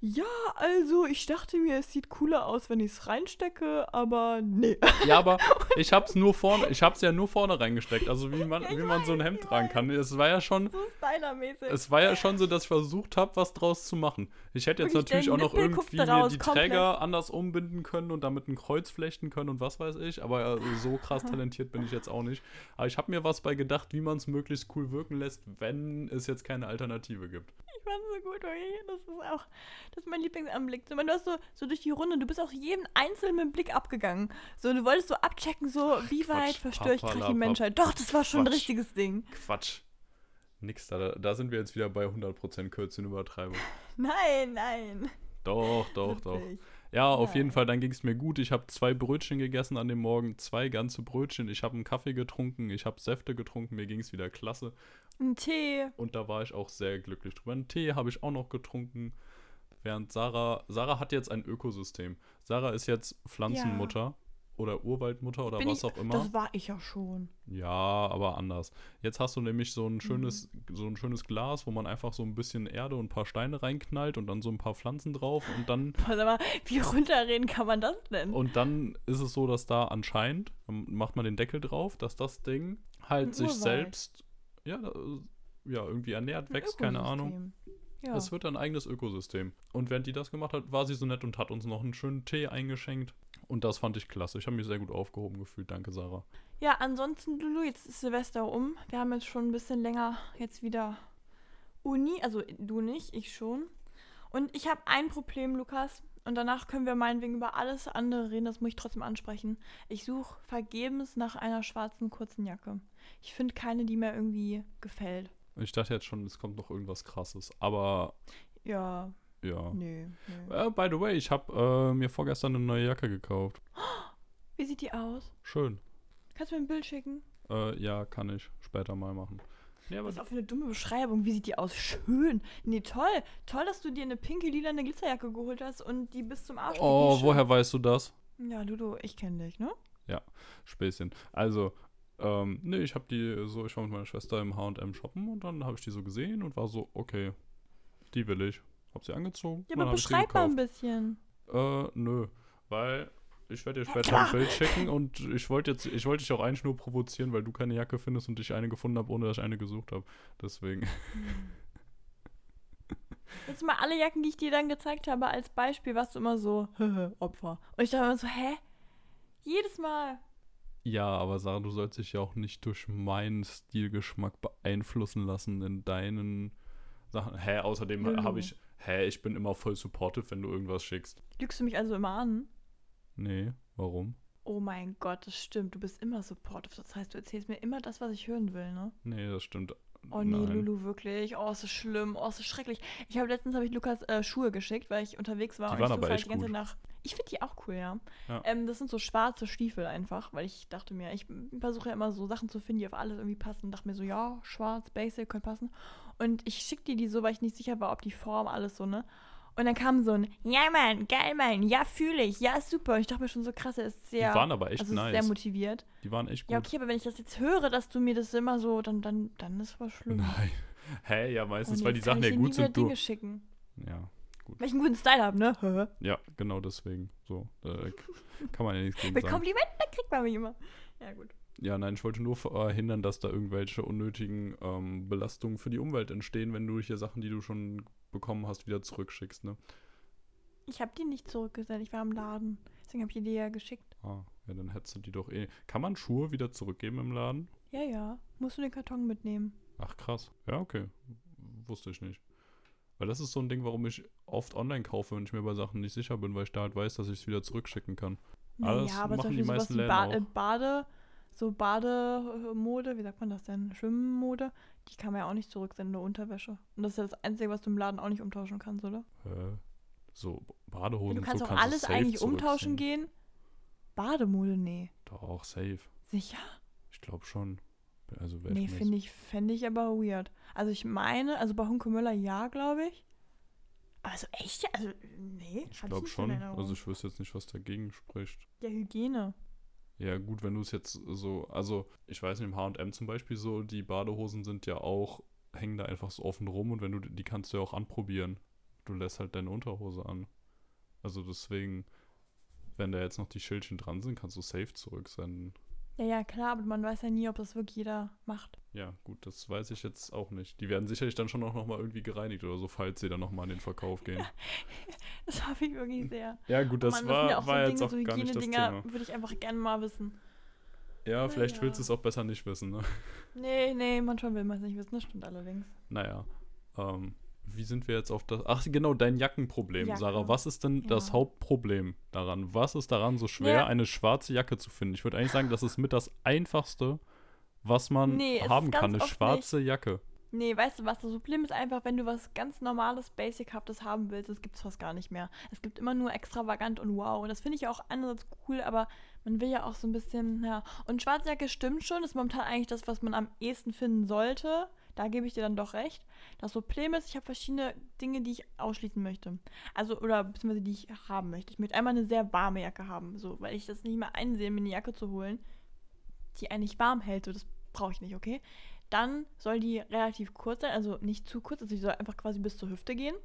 ja, also ich dachte mir, es sieht cooler aus, wenn ich es reinstecke, aber nee. Ja, aber ich hab's nur vorne, ich hab's ja nur vorne reingesteckt. Also wie man, ich wie man so ein Hemd tragen kann. Es war ja schon, So stylermäßig. es war ja schon so, dass ich versucht habe, was draus zu machen. Ich hätte jetzt natürlich auch noch irgendwie raus, die komplett. Träger anders umbinden können und damit ein Kreuz flechten können und was weiß ich. Aber äh, so krass talentiert bin ich jetzt auch nicht. Aber ich habe mir was bei gedacht, wie man es möglichst cool wirken lässt, wenn es jetzt keine Alternative gibt. Ich fand so gut, wirklich. Das ist auch, das ist mein Lieblingsanblick. So, man, du hast so, so durch die Runde, du bist auch jedem einzeln mit dem Blick abgegangen. So, du wolltest so abchecken, so, wie Quatsch, weit verstöre ich gerade die. Menschheit. Doch, das war schon ein Quatsch. richtiges Ding. Quatsch. Nix da. Da sind wir jetzt wieder bei 100% Kürzchenübertreibung. Nein, nein. Doch, doch, doch. Ja, auf Nein. jeden Fall, dann ging es mir gut. Ich habe zwei Brötchen gegessen an dem Morgen, zwei ganze Brötchen. Ich habe einen Kaffee getrunken, ich habe Säfte getrunken, mir ging es wieder klasse. Ein Tee. Und da war ich auch sehr glücklich drüber. Einen Tee habe ich auch noch getrunken. Während Sarah, Sarah hat jetzt ein Ökosystem. Sarah ist jetzt Pflanzenmutter oder Urwaldmutter oder Bin was ich, auch immer. Das war ich ja schon. Ja, aber anders. Jetzt hast du nämlich so ein schönes, Mhm. so ein schönes Glas, wo man einfach so ein bisschen Erde und ein paar Steine reinknallt und dann so ein paar Pflanzen drauf und dann sag mal, wie runterreden kann man das denn? Und dann ist es so, dass da anscheinend, dann macht man den Deckel drauf, dass das Ding halt Ein sich Urwald. selbst ja, ja, irgendwie ernährt, wächst, keine Ahnung. Ja. Es wird ein eigenes Ökosystem. Und während die das gemacht hat, war sie so nett und hat uns noch einen schönen Tee eingeschenkt. Und das fand ich klasse. Ich habe mich sehr gut aufgehoben gefühlt. Danke, Sarah. ja, ansonsten, Lulu, jetzt ist Silvester um. Wir haben jetzt schon ein bisschen länger jetzt wieder Uni. Also du nicht, ich schon. Und ich habe ein Problem, Lukas. Und danach können wir meinetwegen über alles andere reden. Das muss ich trotzdem ansprechen. Ich suche vergebens nach einer schwarzen kurzen Jacke. Ich finde keine, die mir irgendwie gefällt. Ich dachte jetzt schon, es kommt noch irgendwas krasses. Aber Ja, ja. nö. nö. Äh, by the way, ich habe äh, mir vorgestern eine neue Jacke gekauft. Wie sieht die aus? Schön. Kannst du mir ein Bild schicken? Äh, ja, kann ich später mal machen. Nee, aber Was ist auch für eine dumme Beschreibung. Wie sieht die aus? Schön. Nee, toll. Toll, dass du dir eine pinke, lila Glitzerjacke geholt hast und die bis zum Arsch oh, woher weißt du das? Ja, Ludo, ich kenne dich, ne? Späßchen. Also, ähm, nee, ich habe die so, ich war mit meiner Schwester im H&M shoppen und dann habe ich die so gesehen und war so, okay, die will ich. Hab sie angezogen. Ja, aber beschreib mal ein bisschen. Äh, nö, weil ich werde dir Ja, später klar. ein Bild schicken und ich wollte jetzt, ich wollte dich auch eigentlich nur provozieren, weil du keine Jacke findest und ich eine gefunden habe, ohne dass ich eine gesucht habe. Deswegen. Jetzt mal alle Jacken, die ich dir dann gezeigt habe, als Beispiel, warst du immer so, Opfer. Und ich dachte immer so, hä? Jedes Mal. Ja, aber Sarah, du sollst dich ja auch nicht durch meinen Stilgeschmack beeinflussen lassen in deinen Sachen. Hä, außerdem Lulu. habe ich, hä, ich bin immer voll supportive, wenn du irgendwas schickst. Lügst du mich also immer an? Nee, warum? Oh mein Gott, das stimmt. Du bist immer supportive. Das heißt, du erzählst mir immer das, was ich hören will, ne? Nee, das stimmt. Oh nee, nein. Lulu, wirklich. Oh, ist das schlimm. Oh, ist das schrecklich. Ich habe letztens habe ich Lukas äh, Schuhe geschickt, weil ich unterwegs war. Die und waren ich aber echt die ganze gut. Nach. Ich finde die auch cool, ja. Ja. Ähm, das sind so schwarze Stiefel einfach, weil ich dachte mir, ich versuche ja immer so Sachen zu finden, die auf alles irgendwie passen. Und dachte mir so, ja, schwarz, basic, könnte passen. Und ich schickte dir die so, weil ich nicht sicher war, ob die Form, alles so, ne? Und dann kam so ein, ja, Mann, geil, Mann, ja, fühle ich, ja, super. Und ich dachte mir schon so krass, er ist sehr, Die waren aber echt also nice. sehr motiviert. Die waren echt gut. Ja, okay, aber wenn ich das jetzt höre, dass du mir das immer so, dann, dann, dann ist was schlimm. Nein. Hä, ja, meistens, weil die Sachen ja gut sind. Du, Dinge schicken. ja, Weil ich einen guten Style habe, ne? ja, genau deswegen. So, äh, kann man ja nichts gegen Mit sagen. Komplimenten, da kriegt man mich immer. Ja, gut. Ja, nein, ich wollte nur verhindern, dass da irgendwelche unnötigen ähm, Belastungen für die Umwelt entstehen, wenn du hier Sachen, die du schon bekommen hast, wieder zurückschickst, ne? Ich habe die nicht zurückgesendet, ich war im Laden. Deswegen habe ich die ja geschickt. Ah, ja, dann hättest du die doch eh. Kann man Schuhe wieder zurückgeben im Laden? Ja, ja. Musst du den Karton mitnehmen. Ach, krass. Ja, okay. Wusste ich nicht. Weil das ist so ein Ding, warum ich oft online kaufe, wenn ich mir bei Sachen nicht sicher bin, weil ich da halt weiß, dass ich es wieder zurückschicken kann. Das Naja, aber machen zum die Beispiel sowas meisten Läden ba auch. Bade, so Bademode, wie sagt man das denn? Schwimmmode, die kann man ja auch nicht zurücksenden, nur Unterwäsche. Und das ist ja das Einzige, was du im Laden auch nicht umtauschen kannst, oder? Äh, so, Badehosen du und kannst so auch kannst du alles eigentlich umtauschen gehen. Bademode, nee. Doch, safe. Sicher? Ich glaube schon. Also, Nee, finde ich, fände ich aber weird. Also ich meine, also bei Hunke Müller ja, glaube ich. Aber so echt? Also, nee. Ich glaube schon. Also ich wüsste jetzt nicht, was dagegen spricht. ja, Hygiene. Ja, gut, wenn du es jetzt so, also ich weiß nicht, im HM zum Beispiel so, die Badehosen sind ja auch, hängen da einfach so offen rum und wenn du, die kannst du ja auch anprobieren. Du lässt halt deine Unterhose an. Also deswegen, wenn da jetzt noch die Schildchen dran sind, kannst du safe zurücksenden. Ja, ja, klar, aber man weiß ja nie, ob das wirklich jeder macht. Ja, gut, das weiß ich jetzt auch nicht. Die werden sicherlich dann schon auch nochmal irgendwie gereinigt oder so, falls sie dann nochmal in den Verkauf gehen. Das hoffe ich wirklich sehr. Ja, gut, das war, ja auch war so jetzt Dinge, auch so gar nicht das Thema. würde ich einfach gerne mal wissen. Ja, vielleicht Naja. willst du es auch besser nicht wissen, ne? Nee, nee, manchmal will man es nicht wissen, das stimmt allerdings. Naja, ähm, wie sind wir jetzt auf das. Ach, genau, dein Jackenproblem, Jacke. Sarah. Was ist denn das Ja. Hauptproblem daran? Was ist daran so schwer, Ja. eine schwarze Jacke zu finden? Ich würde eigentlich sagen, das ist mit das Einfachste, was man Nee, haben kann. Eine schwarze Jacke. Nee, weißt du was, das Problem ist einfach, wenn du was ganz normales, basichaftes haben willst, das gibt es fast gar nicht mehr. Es gibt immer nur extravagant und wow. Und das finde ich ja auch einerseits cool, aber man will ja auch so ein bisschen, ja. Und Schwarzjacke stimmt schon, ist momentan eigentlich das, was man am ehesten finden sollte. Da gebe ich dir dann doch recht. Das Problem ist, ich habe verschiedene Dinge, die ich ausschließen möchte. Also, oder beziehungsweise die ich haben möchte. Ich möchte einmal eine sehr warme Jacke haben, so, weil ich das nicht mehr einsehe, mir eine Jacke zu holen, die eigentlich warm hält. So, das brauche ich nicht, okay? Dann soll die relativ kurz sein, also nicht zu kurz, also die soll einfach quasi bis zur Hüfte gehen.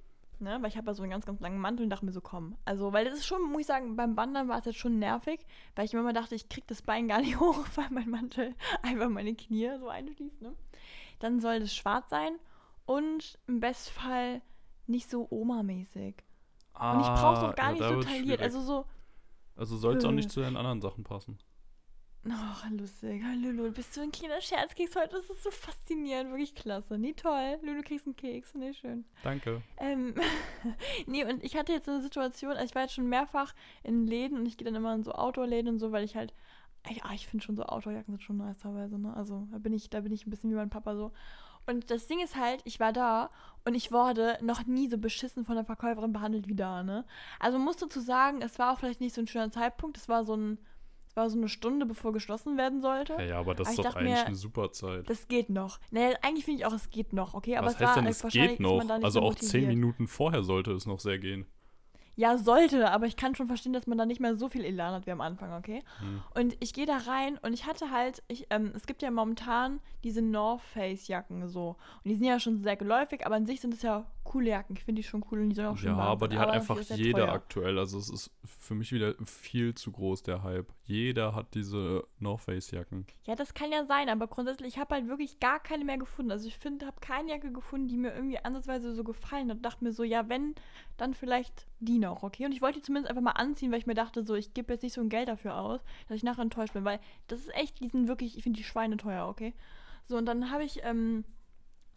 Ne? Weil ich habe ja so einen ganz, ganz langen Mantel und dachte mir so, komm. Also, weil das ist schon, muss ich sagen, beim Wandern war es jetzt schon nervig, weil ich mir immer dachte, ich krieg das Bein gar nicht hoch, weil mein Mantel einfach meine Knie so einschließt. Ne? Dann soll das schwarz sein und im Bestfall nicht so Oma-mäßig. Und ich brauche es auch gar Ah, ja, nicht so tailliert. Also so, Also soll es auch äh. nicht zu den anderen Sachen passen. Ach, lustig. Hallo, Lulu, bist du ein kleiner Scherzkeks heute? Das ist so faszinierend, wirklich klasse. Nee, toll. Lulu, kriegst einen Keks. Nee, schön. Danke. Ähm, nee, und ich hatte jetzt eine Situation, also ich war jetzt schon mehrfach in Läden und ich gehe dann immer in so Outdoor-Läden und so, weil ich halt, ja, ich finde schon so Outdoor-Jacken sind schon nice teilweise, ne? Also da bin ich, da bin ich ein bisschen wie mein Papa so. Und das Ding ist halt, ich war da und ich wurde noch nie so beschissen von der Verkäuferin behandelt wie da, ne? Also muss dazu sagen, es war auch vielleicht nicht so ein schöner Zeitpunkt, es war so ein, es war so eine Stunde, bevor geschlossen werden sollte. Ja, ja aber das Aber ist ich doch eigentlich mir, eine super Zeit. Das geht noch. Naja, eigentlich finde ich auch, es geht noch, okay? Aber Was es heißt war denn, äh, es geht noch? Also so auch zehn. Minuten vorher sollte es noch sehr gehen. Ja, sollte, aber ich kann schon verstehen, dass man da nicht mehr so viel Elan hat wie am Anfang, okay? Hm. Und ich gehe da rein und ich hatte halt, ich, ähm, es gibt ja momentan diese North Face Jacken so. Und die sind ja schon sehr geläufig, aber an sich sind es ja coole Jacken. Ich finde die schon cool und die sollen auch schon Ja, warm aber die hat das einfach jeder teuer. aktuell. Also es ist für mich wieder viel zu groß, der Hype. Jeder hat diese North Face Jacken. Ja, das kann ja sein, aber grundsätzlich, ich habe halt wirklich gar keine mehr gefunden. Also ich finde, habe keine Jacke gefunden, die mir irgendwie ansatzweise so gefallen hat. Und dachte mir so, ja, wenn, dann vielleicht die noch, okay? Und ich wollte die zumindest einfach mal anziehen, weil ich mir dachte, so, ich gebe jetzt nicht so ein Geld dafür aus, dass ich nachher enttäuscht bin, weil das ist echt, die sind wirklich, ich finde die Schweine teuer, okay? So, und dann habe ich, ähm,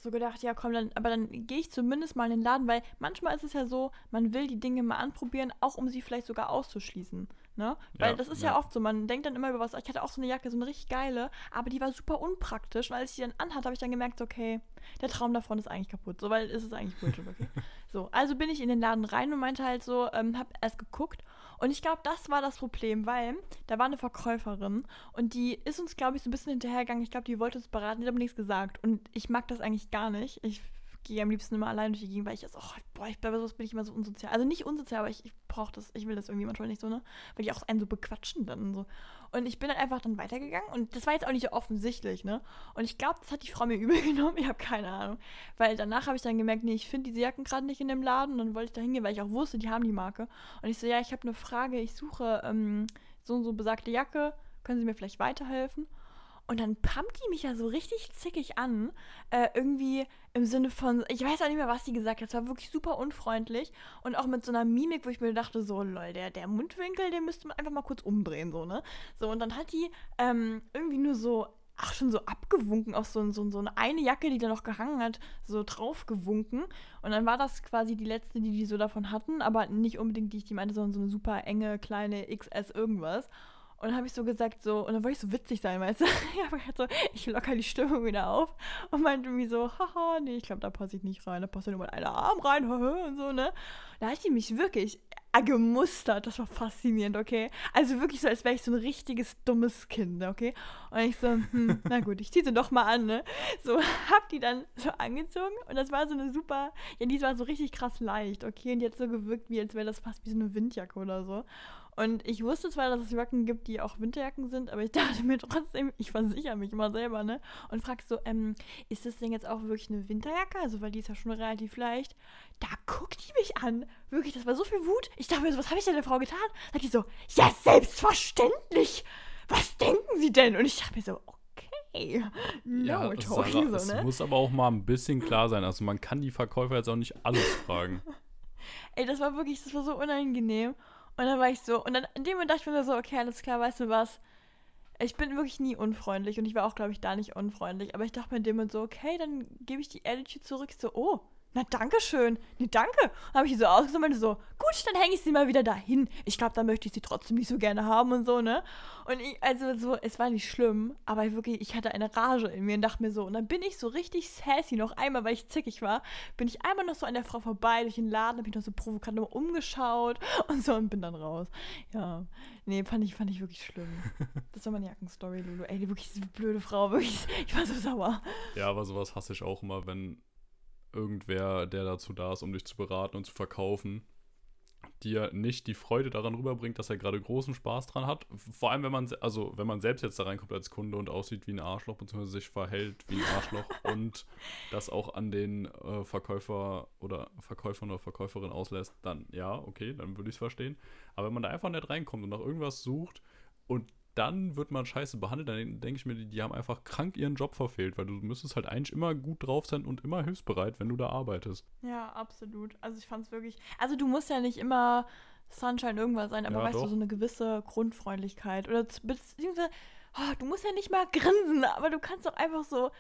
so gedacht, ja komm, dann, aber dann gehe ich zumindest mal in den Laden, weil manchmal ist es ja so, man will die Dinge mal anprobieren, auch um sie vielleicht sogar auszuschließen. Ne? Weil Ja, das ist ja. ja. oft so, man denkt dann immer über was, ich hatte auch so eine Jacke, so eine richtig geile, aber die war super unpraktisch. Und als ich die dann anhatte, habe ich dann gemerkt, so, okay, der Traum davon ist eigentlich kaputt. So, weil es ist eigentlich Bullshit, okay? so, also bin ich in den Laden rein und meinte halt so, ähm, hab erst geguckt. Und ich glaube, das war das Problem, weil da war eine Verkäuferin und die ist uns, glaube ich, so ein bisschen hinterhergegangen. Ich glaube, die wollte uns beraten, die hat aber nichts gesagt. Und ich mag das eigentlich gar nicht. Ich gehe am liebsten immer allein durch die Gegend, weil ich jetzt, oh, boah, ich, bei sowas bin ich immer so unsozial. Also nicht unsozial, aber ich, ich brauche das, ich will das irgendwie manchmal nicht so, ne? Weil die auch einen so bequatschen dann und so. Und ich bin dann einfach dann weitergegangen und das war jetzt auch nicht so offensichtlich, ne? Und ich glaube, das hat die Frau mir übel genommen, ich habe keine Ahnung. Weil danach habe ich dann gemerkt, nee, ich finde diese Jacken gerade nicht in dem Laden und dann wollte ich da hingehen, weil ich auch wusste, die haben die Marke. Und ich so, ja, ich habe eine Frage, ich suche ähm, so und so besagte Jacke, können Sie mir vielleicht weiterhelfen? Und dann pumpt die mich ja so richtig zickig an. Äh, irgendwie im Sinne von, ich weiß auch nicht mehr, was die gesagt hat. Es war wirklich super unfreundlich. Und auch mit so einer Mimik, wo ich mir dachte, so, lol, der, der Mundwinkel, den müsste man einfach mal kurz umdrehen, so, ne? So, und dann hat die ähm, irgendwie nur so, ach, schon so abgewunken auf so, so, so eine, eine Jacke, die da noch gehangen hat, so draufgewunken. Und dann war das quasi die letzte, die die so davon hatten. Aber nicht unbedingt die, ich die meinte, sondern so eine super enge, kleine XS irgendwas. Und dann habe ich so gesagt, so, und dann wollte ich so witzig sein, weißt du? Ich habe halt so, ich locker die Stimmung wieder auf und meinte irgendwie so, haha, nee, ich glaube, da passe ich nicht rein, da passt ja nur mal ein Arm rein, haha, und so, ne? Da hat die mich wirklich gemustert, das war faszinierend, okay? Also wirklich so, als wäre ich so ein richtiges dummes Kind, okay? Und ich so, hm, na gut, ich ziehe sie doch mal an, ne? So, hab die dann so angezogen und das war so eine super, ja, die war so richtig krass leicht, okay? Und die hat so gewirkt, wie als wäre das fast wie so eine Windjacke oder so. Und ich wusste zwar, dass es Jacken gibt, die auch Winterjacken sind, aber ich dachte mir trotzdem, ich versichere mich immer selber, ne? Und frag so, ähm, ist das denn jetzt auch wirklich eine Winterjacke? Also, weil die ist ja schon relativ leicht. Da guckt die mich an. Wirklich, das war so viel Wut. Ich dachte mir so, was habe ich denn der Frau getan? Sagt die so, ja, selbstverständlich. Was denken Sie denn? Und ich dachte mir so, okay. No Ja, Sarah, so, es ne? muss aber auch mal ein bisschen klar sein. Also man kann die Verkäufer jetzt auch nicht alles fragen. Ey, das war wirklich, das war so unangenehm. Und dann war ich so, und dann in dem Moment dachte ich mir so, okay, alles klar, weißt du was? Ich bin wirklich nie unfreundlich und ich war auch, glaube ich, da nicht unfreundlich. Aber ich dachte mir in dem Moment so, okay, dann gebe ich die Attitude zurück. So, oh, na danke schön. Nee, danke. Habe ich die so ausgesucht und so, gut, dann hänge ich sie mal wieder dahin. Ich glaube, da möchte ich sie trotzdem nicht so gerne haben und so, ne? Und ich, also so, es war nicht schlimm, aber wirklich, ich hatte eine Rage in mir und dachte mir so, und dann bin ich so richtig sassy noch einmal, weil ich zickig war, bin ich einmal noch so an der Frau vorbei durch den Laden, habe ich noch so provokant noch umgeschaut und so und bin dann raus. Ja, nee, fand ich, fand ich wirklich schlimm. Das war meine Jackenstory, Lulu. Ey, die wirklich diese blöde Frau, wirklich, ich war so sauer. Ja, aber sowas hasse ich auch immer, wenn irgendwer, der dazu da ist, um dich zu beraten und zu verkaufen, dir nicht die Freude daran rüberbringt, dass er gerade großen Spaß dran hat. Vor allem, wenn man, also wenn man selbst jetzt da reinkommt als Kunde und aussieht wie ein Arschloch, beziehungsweise sich verhält wie ein Arschloch und das auch an den äh, Verkäufer oder Verkäufer oder Verkäuferin auslässt, dann ja, okay, dann würde ich es verstehen. Aber wenn man da einfach nicht reinkommt und nach irgendwas sucht und dann wird man scheiße behandelt, dann denke ich mir, die, die haben einfach krank ihren Job verfehlt, weil du müsstest halt eigentlich immer gut drauf sein und immer hilfsbereit, wenn du da arbeitest. Ja, absolut. Also ich fand es wirklich, also du musst ja nicht immer Sunshine irgendwas sein, aber Ja, weißt du, doch. so eine gewisse Grundfreundlichkeit oder beziehungsweise, oh, du musst ja nicht mal grinsen, aber du kannst doch einfach so,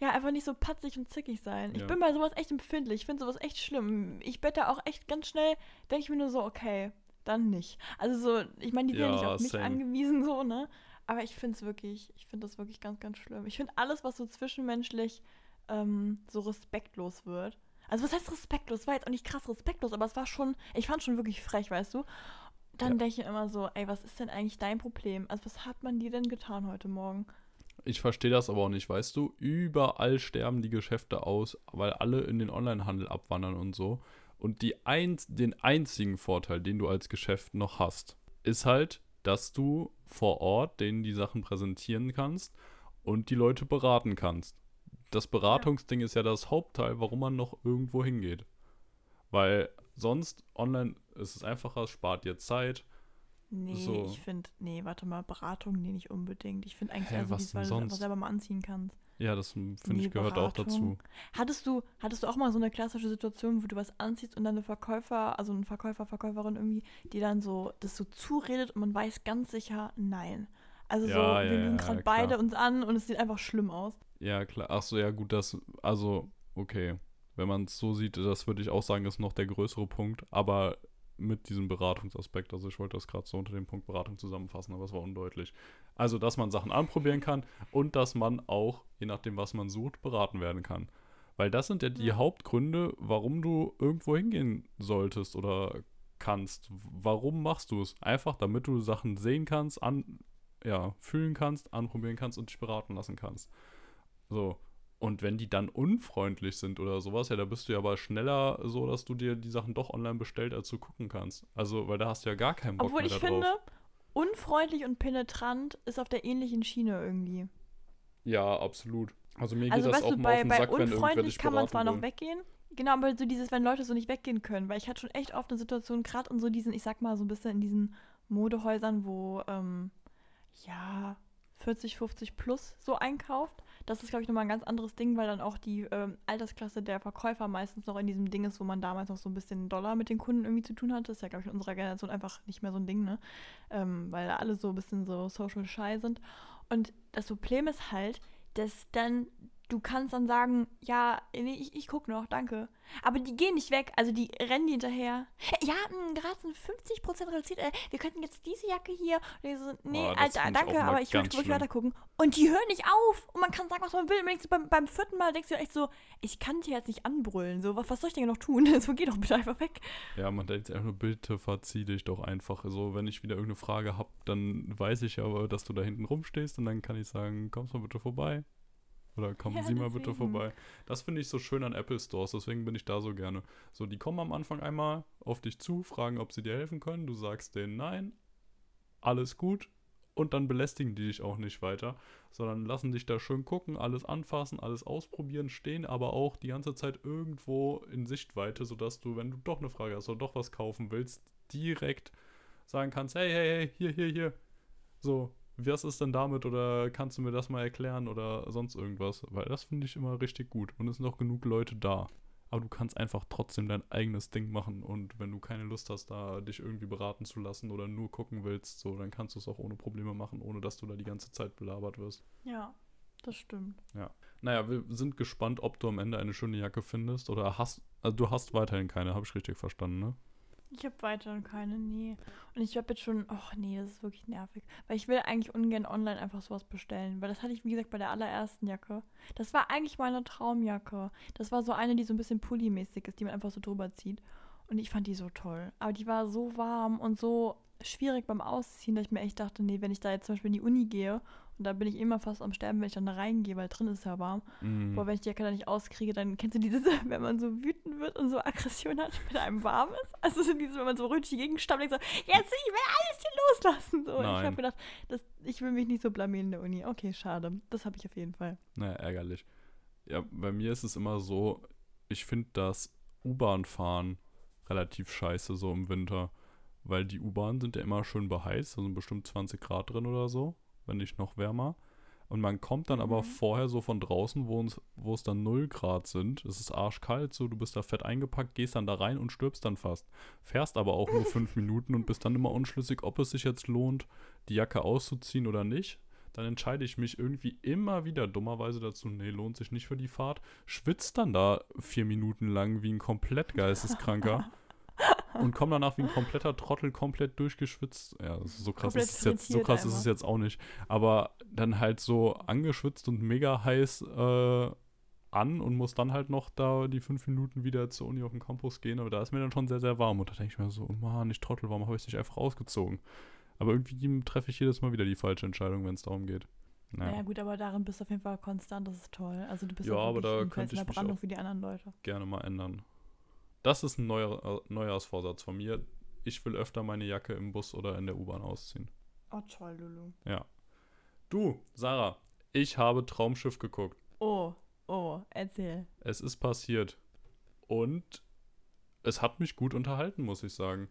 ja, einfach nicht so patzig und zickig sein. Ich Ja. bin bei sowas echt empfindlich, ich finde sowas echt schlimm. Ich bette auch echt ganz schnell, denke ich mir nur so, okay, dann nicht. Also so, ich meine, die sind ja, nicht Ja, auf mich same. angewiesen, so, ne? Aber ich finde es wirklich, ich finde das wirklich ganz, ganz schlimm. Ich finde alles, was so zwischenmenschlich ähm, so respektlos wird. Also was heißt respektlos? War jetzt auch nicht krass respektlos, aber es war schon, ich fand schon wirklich frech, weißt du? Dann Ja. denke ich immer so, ey, was ist denn eigentlich dein Problem? Also was hat man dir denn getan heute Morgen? Ich verstehe das aber auch nicht, weißt du? Überall sterben die Geschäfte aus, weil alle in den Onlinehandel abwandern und so. Und die einz den einzigen Vorteil, den du als Geschäft noch hast, ist halt, dass du vor Ort denen die Sachen präsentieren kannst und die Leute beraten kannst. Das Beratungsding ist ja das Hauptteil, warum man noch irgendwo hingeht. Weil sonst online ist es einfacher, es spart dir Zeit. Nee, So. ich finde, nee, warte mal, Beratung, nee, nicht unbedingt. Ich finde eigentlich Hä, eher so, was du selber mal anziehen kannst. Ja, das finde Nee, ich gehört auch Beratung. dazu. Hattest du, hattest du auch mal so eine klassische Situation, wo du was anziehst und dann eine Verkäufer, also ein Verkäufer, Verkäuferin irgendwie, die dann so das so zuredet und man weiß ganz sicher, nein. Also so, Ja, wir ja, lügen ja, gerade beide uns an und es sieht einfach schlimm aus. Ja, klar. Ach so, ja, gut, das, also, okay. Wenn man es so sieht, das würde ich auch sagen, ist noch der größere Punkt. Aber mit diesem Beratungsaspekt. Also ich wollte das gerade so unter dem Punkt Beratung zusammenfassen, aber es war undeutlich. Also, dass man Sachen anprobieren kann und dass man auch, je nachdem, was man sucht, beraten werden kann. Weil das sind ja die. Hauptgründe, warum du irgendwo hingehen solltest oder kannst. Warum machst du es? Einfach, damit du Sachen sehen kannst, an, ja, fühlen kannst, anprobieren kannst und dich beraten lassen kannst. So. Und wenn die dann unfreundlich sind oder sowas, ja, da bist du ja aber schneller so, dass du dir die Sachen doch online bestellt, als du gucken kannst. Also, weil da hast du ja gar keinen Bock Obwohl mehr ich da finde, drauf. unfreundlich und penetrant ist auf der ähnlichen Schiene irgendwie. Ja, absolut. Also mir Also geht das weißt auch du, mal auf bei, den bei Sack, unfreundlich kann man zwar noch will. weggehen. Genau, aber so dieses, wenn Leute so nicht weggehen können, weil ich hatte schon echt oft eine Situation, gerade in so diesen, ich sag mal, so ein bisschen in diesen Modehäusern, wo, ähm, ja, 40, 50 plus so einkauft. Das ist, glaube ich, nochmal ein ganz anderes Ding, weil dann auch die ähm, Altersklasse der Verkäufer meistens noch in diesem Ding ist, wo man damals noch so ein bisschen Dollar mit den Kunden irgendwie zu tun hatte. Das ist ja, glaube ich, in unserer Generation einfach nicht mehr so ein Ding, ne? Ähm, weil alle so ein bisschen so social shy sind. Und das Problem ist halt, dass dann du kannst dann sagen, ja, nee, ich, ich guck noch, danke. Aber die gehen nicht weg, also die rennen die hinterher. Ja, mh, gerade sind 50% reduziert, äh, wir könnten jetzt diese Jacke hier. Und ich so, nee, das Alter, danke, aber ich ganz wirklich weiter gucken. Und die hören nicht auf. Und man kann sagen, was man will. Und denkst du, beim, beim vierten Mal denkst du echt so, ich kann dir jetzt nicht anbrüllen. So, was, was soll ich denn noch tun? So, geh doch bitte einfach weg. Ja, man denkt sich einfach nur, bitte verzieh dich doch einfach. So, wenn ich wieder irgendeine Frage habe, dann weiß ich aber, dass du da hinten rumstehst und dann kann ich sagen, kommst mal bitte vorbei. Oder kommen Ja, Sie mal bitte vorbei. Das finde ich so schön an Apple Stores, deswegen bin ich da so gerne. So, die kommen am Anfang einmal auf dich zu, fragen, ob sie dir helfen können. Du sagst denen nein, alles gut. Und dann belästigen die dich auch nicht weiter, sondern lassen dich da schön gucken, alles anfassen, alles ausprobieren, stehen aber auch die ganze Zeit irgendwo in Sichtweite, sodass du, wenn du doch eine Frage hast oder doch was kaufen willst, direkt sagen kannst, hey, hey, hey, hier, hier, hier. So, was ist denn damit oder kannst du mir das mal erklären oder sonst irgendwas? Weil das finde ich immer richtig gut und es sind auch genug Leute da. Aber du kannst einfach trotzdem dein eigenes Ding machen und wenn du keine Lust hast, da dich irgendwie beraten zu lassen oder nur gucken willst, so, dann kannst du es auch ohne Probleme machen, ohne dass du da die ganze Zeit belabert wirst. Ja, das stimmt. Naja, wir sind gespannt, ob du am Ende eine schöne Jacke findest oder hast, also du hast weiterhin keine, habe ich richtig verstanden, ne? Ich habe weiter keine, nee. Und ich habe jetzt schon, ach nee, das ist wirklich nervig. Weil ich will eigentlich ungern online einfach sowas bestellen. Weil das hatte ich, wie gesagt, bei der allerersten Jacke. Das war eigentlich meine Traumjacke. Das war so eine, die so ein bisschen pulli-mäßig ist, die man einfach so drüber zieht. Und ich fand die so toll. Aber die war so warm und so schwierig beim Ausziehen, dass ich mir echt dachte, nee, wenn ich da jetzt zum Beispiel in die Uni gehe und da bin ich immer fast am Sterben, wenn ich dann da reingehe, weil drin ist ja warm. Mhm. Boah, wenn ich die Jacke da nicht auskriege, dann kennst du dieses, wenn man so wütend wird und so Aggression hat, wenn einem warm ist? Also so dieses, wenn man so richtig gegenstammt, denkt so, jetzt ich will alles hier loslassen. So. Und ich Nein. habe gedacht, das, ich will mich nicht so blamieren in der Uni. Okay, schade. Das habe ich auf jeden Fall. Naja, ärgerlich. Ja, bei mir ist es immer so, ich finde das U-Bahn-Fahren relativ scheiße so im Winter. Weil die U-Bahnen sind ja immer schön beheizt, also bestimmt 20 Grad drin oder so, wenn nicht noch wärmer. Und man kommt dann aber Mhm. vorher so von draußen, wo, uns, wo es dann 0 Grad sind. Es ist arschkalt, so du bist da fett eingepackt, gehst dann da rein und stirbst dann fast. Fährst aber auch nur fünf Minuten und bist dann immer unschlüssig, ob es sich jetzt lohnt, die Jacke auszuziehen oder nicht. Dann entscheide ich mich irgendwie immer wieder dummerweise dazu, nee, lohnt sich nicht für die Fahrt. Schwitzt dann da vier Minuten lang wie ein komplett geisteskranker. und komme danach wie ein kompletter Trottel komplett durchgeschwitzt. Ja, so krass, Komplett ist es jetzt, so krass ist es jetzt auch nicht. Aber dann halt so angeschwitzt und mega heiß äh, an und muss dann halt noch da die fünf Minuten wieder zur Uni auf den Campus gehen. Aber da ist mir dann schon sehr, sehr warm. Und da denke ich mir so, oh Mann, ich Trottel, warum habe ich es nicht einfach ausgezogen? Aber irgendwie treffe ich jedes Mal wieder die falsche Entscheidung, wenn es darum geht. Naja. Naja, gut, aber darin bist du auf jeden Fall konstant. Das ist toll. Also du bist Ja, auch aber da könnte in ich der mich Brandung für die anderen Leute. gerne mal ändern. Das ist ein neuer, äh, Neujahrsvorsatz von mir. Ich will öfter meine Jacke im Bus oder in der U-Bahn ausziehen. Oh, toll, Lulu. Ja. Du, Sarah, ich habe Traumschiff geguckt. Oh, oh, erzähl. Es ist passiert. Und es hat mich gut unterhalten, muss ich sagen.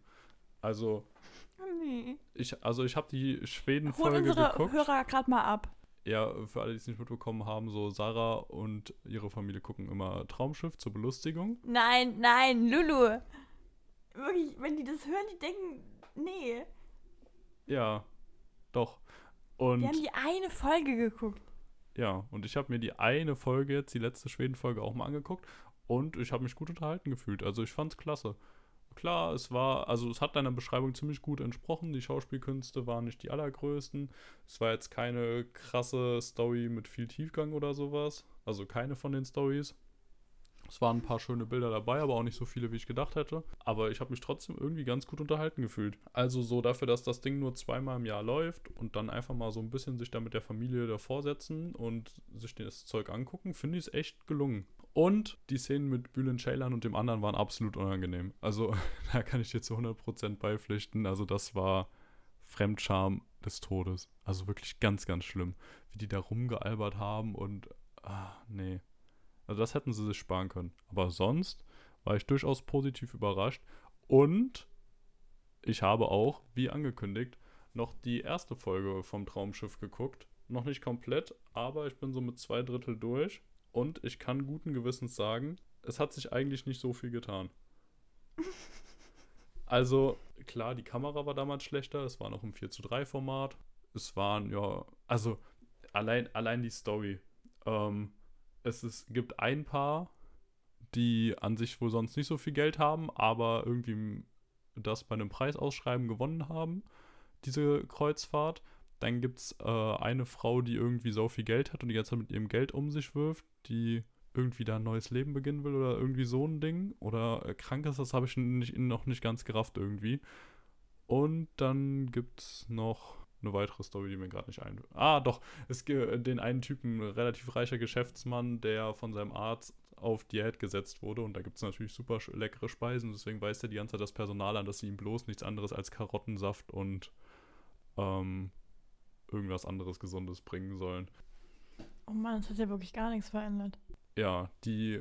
Also, Oh, nee. ich, also ich habe die Hol Schweden-Folge unsere geguckt. Hörer gerade mal ab. Ja, für alle, die es nicht mitbekommen haben, so Sarah und ihre Familie gucken immer Traumschiff zur Belustigung. Nein, nein, Lulu. Wirklich, wenn die das hören, die denken, nee. Ja, doch. Und Wir haben die eine Folge geguckt. ja, und ich habe mir die eine Folge jetzt, die letzte Schweden-Folge auch mal angeguckt und ich habe mich gut unterhalten gefühlt. Also ich fand's klasse. Klar, es war, also es hat deiner Beschreibung ziemlich gut entsprochen. Die Schauspielkünste waren nicht die allergrößten. Es war jetzt keine krasse Story mit viel Tiefgang oder sowas. Also keine von den Stories. Es waren ein paar schöne Bilder dabei, aber auch nicht so viele, wie ich gedacht hätte. Aber ich habe mich trotzdem irgendwie ganz gut unterhalten gefühlt. Also so dafür, dass das Ding nur zweimal im Jahr läuft und dann einfach mal so ein bisschen sich da mit der Familie davor setzen und sich das Zeug angucken, finde ich es echt gelungen. Und die Szenen mit Bülent Ceylan und dem anderen waren absolut unangenehm. Also da kann ich dir zu 100% beipflichten. Also das war Fremdscham des Todes. Also wirklich ganz, ganz schlimm. Wie die da rumgealbert haben und... Ah, nee. Also das hätten sie sich sparen können. Aber sonst war ich durchaus positiv überrascht. Und ich habe auch, wie angekündigt, noch die erste Folge vom Traumschiff geguckt. Noch nicht komplett, aber ich bin so mit zwei Drittel durch. Und ich kann guten Gewissens sagen, es hat sich eigentlich nicht so viel getan. Also, klar, die Kamera war damals schlechter, es war noch im 4 zu 3 Format. Es waren, ja, also allein, allein die Story. Ähm, es ist, gibt ein Paar, die an sich wohl sonst nicht so viel Geld haben, aber irgendwie das bei einem Preisausschreiben gewonnen haben, diese Kreuzfahrt. Dann gibt es äh, eine Frau, die irgendwie so viel Geld hat und die ganze Zeit mit ihrem Geld um sich wirft, die irgendwie da ein neues Leben beginnen will oder irgendwie so ein Ding. Oder äh, krank ist, das habe ich nicht, noch nicht ganz gerafft irgendwie. Und dann gibt es noch eine weitere Story, die mir gerade nicht ein. Ah, doch, es gibt den einen Typen, relativ reicher Geschäftsmann, der von seinem Arzt auf Diät gesetzt wurde. Und da gibt es natürlich super leckere Speisen. Deswegen weist er die ganze Zeit das Personal an, dass sie ihm bloß nichts anderes als Karottensaft und ähm, irgendwas anderes Gesundes bringen sollen. Oh Mann, es hat ja wirklich gar nichts verändert. Ja, die.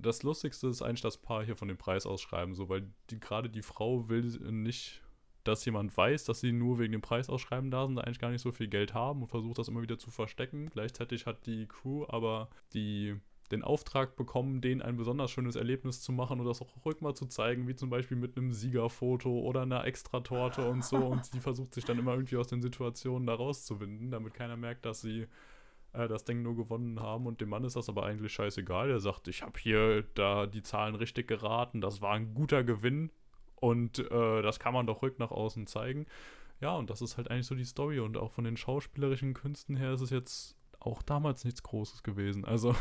Das Lustigste ist eigentlich das Paar hier von dem Preis ausschreiben, so, weil die, gerade die Frau will nicht, dass jemand weiß, dass sie nur wegen dem Preis ausschreiben da sind, da eigentlich gar nicht so viel Geld haben und versucht das immer wieder zu verstecken. Gleichzeitig hat die Crew aber die den Auftrag bekommen, denen ein besonders schönes Erlebnis zu machen und das auch ruhig mal zu zeigen, wie zum Beispiel mit einem Siegerfoto oder einer Extratorte und so. Und sie versucht sich dann immer irgendwie aus den Situationen da rauszuwinden, damit keiner merkt, dass sie äh, das Ding nur gewonnen haben. Und dem Mann ist das aber eigentlich scheißegal. Er sagt, ich habe hier da die Zahlen richtig geraten, das war ein guter Gewinn und äh, das kann man doch ruhig nach außen zeigen. Ja, und das ist halt eigentlich so die Story. Und auch von den schauspielerischen Künsten her ist es jetzt auch damals nichts Großes gewesen. Also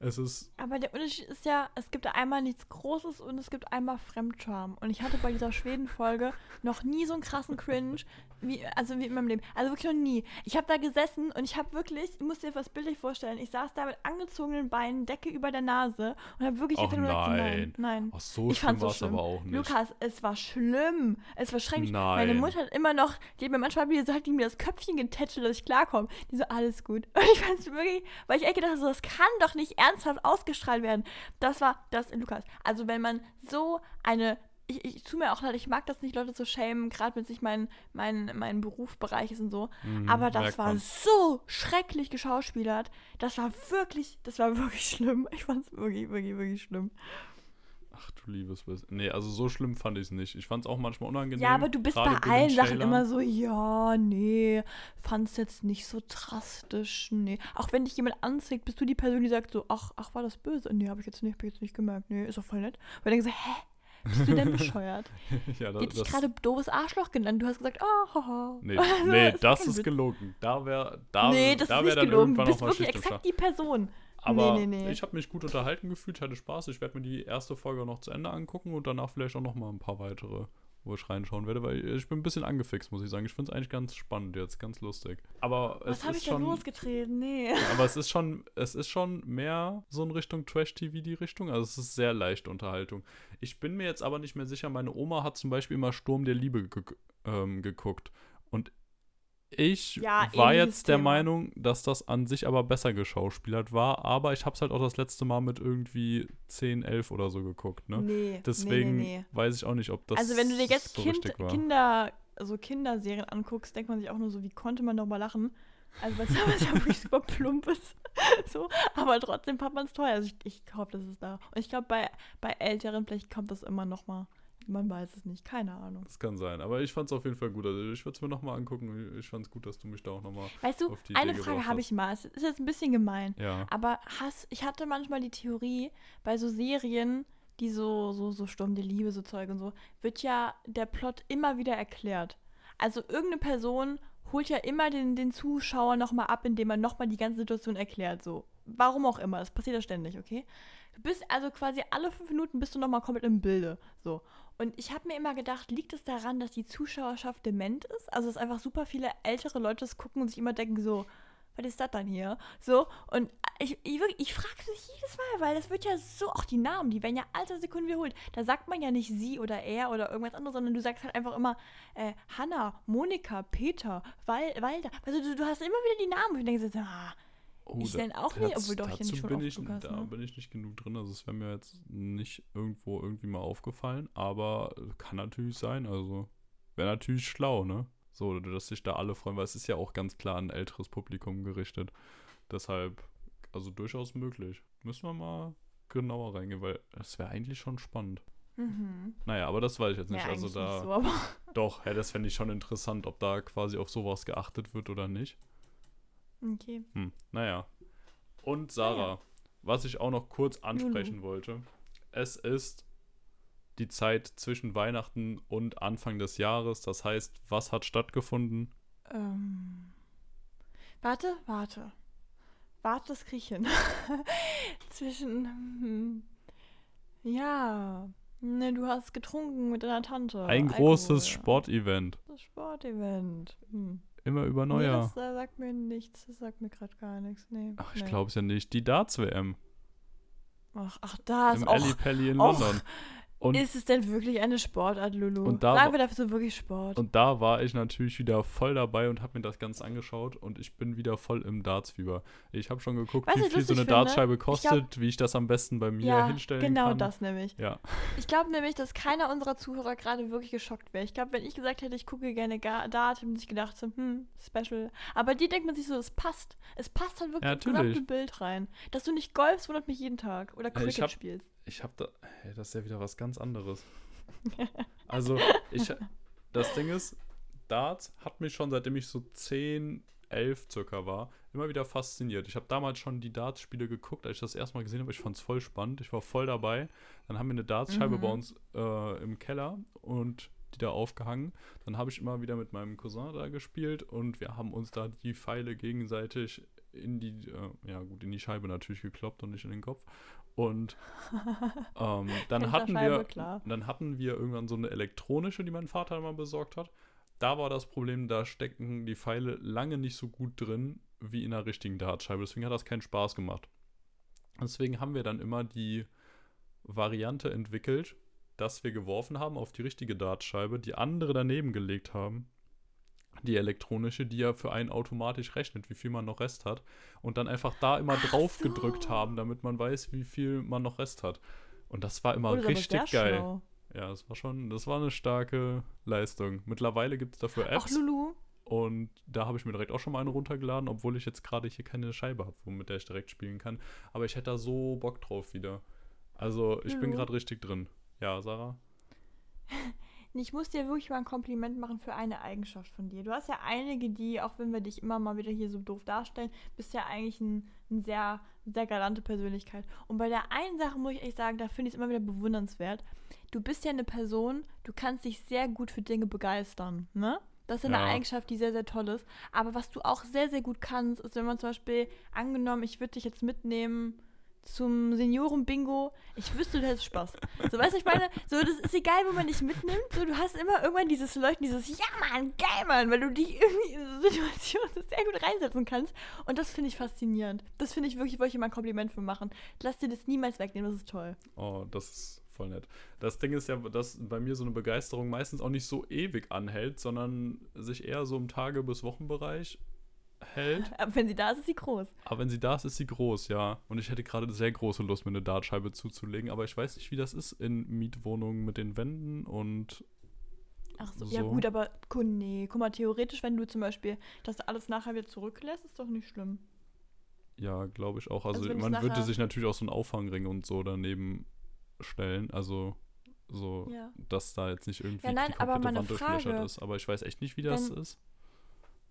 es ist. Aber der Unterschied ist ja, es gibt einmal nichts Großes und es gibt einmal Fremdscham. Und ich hatte bei dieser Schweden-Folge noch nie so einen krassen Cringe, wie, also wie in meinem Leben. Also wirklich noch nie. Ich habe da gesessen und ich habe wirklich, ich muss dir das bildlich vorstellen, ich saß da mit angezogenen Beinen, Decke über der Nase und habe wirklich nur nein. gesagt, nein, nein. Ach, so ich so es schlimm. aber auch nicht. Lukas, es war schlimm. Es war schrecklich. Nein. Meine Mutter hat immer noch, die hat mir manchmal wieder so, hat die mir das Köpfchen getätschelt, dass ich klarkomme. Die so, alles gut. Und ich fand es wirklich, weil ich echt gedacht habe, so, das kann doch nicht ernsthaft ausgestrahlt werden. Das war das in Lukas. Also wenn man so eine ich, ich tue mir auch leid, ich mag das nicht, Leute zu schämen, gerade wenn sich mein, mein, mein Berufsbereich ist und so. Mhm, Aber das war so schrecklich geschauspielert. Das war wirklich, das war wirklich schlimm. Ich fand es wirklich, wirklich, wirklich schlimm. Ach du liebes bisschen. Nee, also so schlimm fand ich es nicht. Ich fand es auch manchmal unangenehm. Ja, aber du bist bei allen Sachen immer so, ja, nee, fand's jetzt nicht so drastisch, nee. Auch wenn dich jemand anzieht, bist du die Person, die sagt so, ach, ach, war das böse? Nee, hab ich jetzt nicht, hab ich jetzt nicht gemerkt. Nee, ist doch voll nett. Weil denke so, hä? Bist du denn bescheuert? ja, Die das, hat dich das, gerade doofes Arschloch genannt. Du hast gesagt, oh, haha. Nee, Also, nee ist das ist gelogen. Da wäre da, nee, das da ist wär nicht dann gelogen. Du irgendwann bist auch mal wirklich exakt die Person. Aber nee, nee, nee. ich habe mich gut unterhalten gefühlt, hatte Spaß. Ich werde mir die erste Folge noch zu Ende angucken und danach vielleicht auch noch mal ein paar weitere, wo ich reinschauen werde, weil ich bin ein bisschen angefixt, muss ich sagen. Ich finde es eigentlich ganz spannend jetzt, ganz lustig. Aber Was habe ich schon, losgetreten? Nee. aber es ist schon, es ist schon mehr so in Richtung Trash-TV die Richtung. Also es ist sehr leichte Unterhaltung. Ich bin mir jetzt aber nicht mehr sicher. Meine Oma hat zum Beispiel immer Sturm der Liebe ge ähm, geguckt und ich Ja, war jetzt der Thema. Meinung, dass das an sich aber besser geschauspielert war, aber ich habe es halt auch das letzte Mal mit irgendwie 10, 11 oder so geguckt, ne? Nee, Deswegen nee, nee, weiß ich auch nicht, ob das also wenn du dir jetzt so kind. Kinder, so Kinderserien anguckst, denkt man sich auch nur so, wie konnte man darüber lachen? Also weil es ja wirklich super plump ist. so, aber trotzdem fand man es toll. Also ich, ich hoffe, das ist da. Und ich glaube, bei, bei Älteren, vielleicht kommt das immer noch mal. Man weiß es nicht, keine Ahnung. Das kann sein, aber ich fand es auf jeden Fall gut. Also ich würde es mir nochmal angucken. Ich fand es gut, dass du mich da auch nochmal. Weißt du, auf die eine Idee Frage habe ich mal. Es ist jetzt ein bisschen gemein. Ja. Aber hast, ich hatte manchmal die Theorie, bei so Serien, die so, so, so Sturm der Liebe, so Zeug und so, wird ja der Plot immer wieder erklärt. Also irgendeine Person holt ja immer den, den Zuschauer nochmal ab, indem man nochmal die ganze Situation erklärt. So, warum auch immer, das passiert ja ständig, okay? Du bist also quasi alle fünf Minuten bist du nochmal komplett im Bilde. So. Und ich habe mir immer gedacht, liegt es daran, dass die Zuschauerschaft dement ist? Also, dass einfach super viele ältere Leute das gucken und sich immer denken, so, was ist das dann hier? So, und ich, ich, ich frage mich jedes Mal, weil das wird ja so, auch die Namen, die werden ja alle Sekunden wiederholt. Da sagt man ja nicht sie oder er oder irgendwas anderes, sondern du sagst halt einfach immer äh, Hanna, Monika, Peter, Wal Walter. Also du, du hast immer wieder die Namen und denkst, ah, Oh, ich denn auch nicht, obwohl doch ich ja schon bin oft ich, hast, Da ne? bin ich nicht genug drin, also es wäre mir jetzt nicht irgendwo irgendwie mal aufgefallen, aber kann natürlich sein, also wäre natürlich schlau, ne? So, dass sich da alle freuen, weil es ist ja auch ganz klar an ein älteres Publikum gerichtet. Deshalb, also durchaus möglich. Müssen wir mal genauer reingehen, weil das wäre eigentlich schon spannend. Mhm. Naja, aber das weiß ich jetzt nicht. ja, also da, nicht so, aber doch, ja, das fände ich schon interessant, ob da quasi auf sowas geachtet wird oder nicht. Okay. Hm, naja. Und Sarah, was ich auch noch kurz ansprechen wollte. Es ist die Zeit zwischen Weihnachten und Anfang des Jahres. Das heißt, was hat stattgefunden? Ähm. Warte, warte. Warte, das krieg ich hin. Zwischen. hm, Ja. Ne, du hast getrunken mit deiner Tante. Ein Alkohol. großes Sportevent. Das Sportevent. Hm. Immer über Nee, Neujahr. das äh, sagt mir nichts. Das sagt mir gerade gar nichts. Nee. Ach, ich nee. glaube es ja nicht. Die Darts-WM. Ach, ach, da ist Im auch. Ali Pelli in London. Und Ist es denn wirklich eine Sportart, Lulu? Und da Sagen wir dafür so wirklich Sport. Und da war ich natürlich wieder voll dabei und habe mir das Ganze angeschaut und ich bin wieder voll im Dartsfieber. Ich habe schon geguckt, du, wie was viel so eine? Dartscheibe Ich kostet, wie ich das am besten bei mir ja, hinstellen genau kann. das nämlich. Ja, Ich glaube nämlich, dass keiner unserer Zuhörer gerade wirklich geschockt wäre. Ich glaube, wenn ich gesagt hätte, ich gucke gerne Dart, hätten sich gedacht, so, hm, special. Aber die denkt man sich so, es passt. Es passt halt wirklich Ja, ins gesamte. Bild rein. Dass du nicht golfst, wundert mich jeden Tag. Oder Cricket hab- spielst. Ich habe da, hey, das ist ja wieder was ganz anderes. Also, ich, das Ding ist, Darts hat mich schon seitdem ich so 10, 11 circa war, immer wieder fasziniert. Ich habe damals schon die Darts-Spiele geguckt, als ich das erste Mal gesehen habe. Ich fand es voll spannend. Ich war voll dabei. Dann haben wir eine Dartscheibe Mhm. bei uns äh, im Keller und die da aufgehangen. Dann habe ich immer wieder mit meinem Cousin da gespielt und wir haben uns da die Pfeile gegenseitig in die, äh, ja gut, in die Scheibe natürlich gekloppt und nicht in den Kopf. Und ähm, dann hatten wir, klar. dann hatten wir irgendwann so eine elektronische, die mein Vater mal besorgt hat. Da war das Problem, da stecken die Pfeile lange nicht so gut drin wie in einer richtigen Dartscheibe. Deswegen hat das keinen Spaß gemacht. Deswegen haben wir dann immer die Variante entwickelt, dass wir geworfen haben auf die richtige Dartscheibe, die andere daneben gelegt haben. Die elektronische, die ja für einen automatisch rechnet, wie viel man noch Rest hat. Und dann einfach da immer Ach drauf so. gedrückt haben, damit man weiß, wie viel man noch Rest hat. Und das war immer Oh, ist aber richtig geil. schlau. Ja, das war schon, das war eine starke Leistung. Mittlerweile gibt es dafür Ach, Apps Lulu. und da habe ich mir direkt auch schon mal eine runtergeladen, obwohl ich jetzt gerade hier keine Scheibe habe, mit der ich direkt spielen kann. Aber ich hätte da so Bock drauf wieder. Also ich bin Hallo. gerade richtig drin. Ja, Sarah? Ich muss dir wirklich mal ein Kompliment machen für eine Eigenschaft von dir. Du hast ja einige, die, auch wenn wir dich immer mal wieder hier so doof darstellen, bist ja eigentlich ein, ein sehr, sehr galante Persönlichkeit. Und bei der einen Sache muss ich echt sagen, da finde ich es immer wieder bewundernswert. Du bist ja eine Person, du kannst dich sehr gut für Dinge begeistern, ne? Das ist eine Ja. Eigenschaft, die sehr, sehr toll ist. Aber was du auch sehr, sehr gut kannst, ist, wenn man zum Beispiel, angenommen, ich würde dich jetzt mitnehmen zum Senioren-Bingo, ich wüsste, du hättest Spaß. So, weißt du, ich meine, so, das ist egal, wo man dich mitnimmt, so, du hast immer irgendwann dieses Leuchten, dieses Ja, Mann, geil, Mann, weil du dich irgendwie in so Situationen sehr gut reinsetzen kannst. Und das finde ich faszinierend. Das finde ich wirklich, wollte ich mal ein Kompliment für machen. Lass dir das niemals wegnehmen, das ist toll. Oh, das ist voll nett. Das Ding ist ja, dass bei mir so eine Begeisterung meistens auch nicht so ewig anhält, sondern sich eher so im Tage- bis Wochenbereich hält. Aber wenn sie da ist, ist sie groß. Aber wenn sie da ist, ist sie groß, ja. Und ich hätte gerade sehr große Lust, mir eine Dartscheibe zuzulegen. Aber ich weiß nicht, wie das ist in Mietwohnungen mit den Wänden und Ach so, ja So. gut, aber nee, guck mal, theoretisch, wenn du zum Beispiel das alles nachher wieder zurücklässt, ist doch nicht schlimm. ja, glaube ich auch. Also, Also man würde sich natürlich auch so einen Auffangring und so daneben stellen. Also so, Ja. dass da jetzt nicht irgendwie Ja, nein, die komplette Wand durchlöchert ist. Aber ich weiß echt nicht, wie das wenn- ist.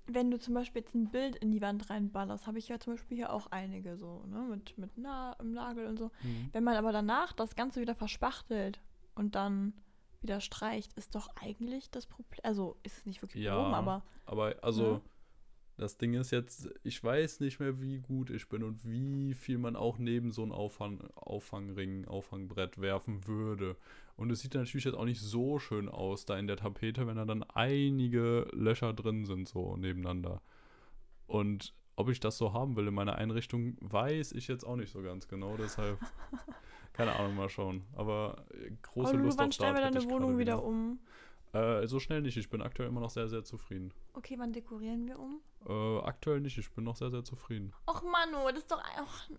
Wenn du zum Beispiel jetzt ein Bild in die Wand reinballerst, habe ich ja zum Beispiel hier auch einige so, ne, mit, mit Na im Nagel und so. Mhm. Wenn man aber danach das Ganze wieder verspachtelt und dann wieder streicht, ist doch eigentlich das Problem. Also ist es nicht wirklich Ja. Problem, aber Aber also, Ne? Das Ding ist jetzt, ich weiß nicht mehr, wie gut ich bin und wie viel man auch neben so ein Auffang, Auffangring, Auffangbrett werfen würde. Und es sieht natürlich jetzt auch nicht so schön aus da in der Tapete, wenn da dann einige Löcher drin sind, so nebeneinander. Und ob ich das so haben will in meiner Einrichtung, weiß ich jetzt auch nicht so ganz genau. Deshalb, keine Ahnung, mal schauen. Aber äh, große aber Lust wann auf stellen wir Dart hätte deine Wohnung gerade wieder um? Äh, so schnell nicht. Ich bin aktuell immer noch sehr, sehr zufrieden. Okay, wann dekorieren wir um? Äh, aktuell nicht. Ich bin noch sehr, sehr zufrieden. Och Manu, das ist doch auch.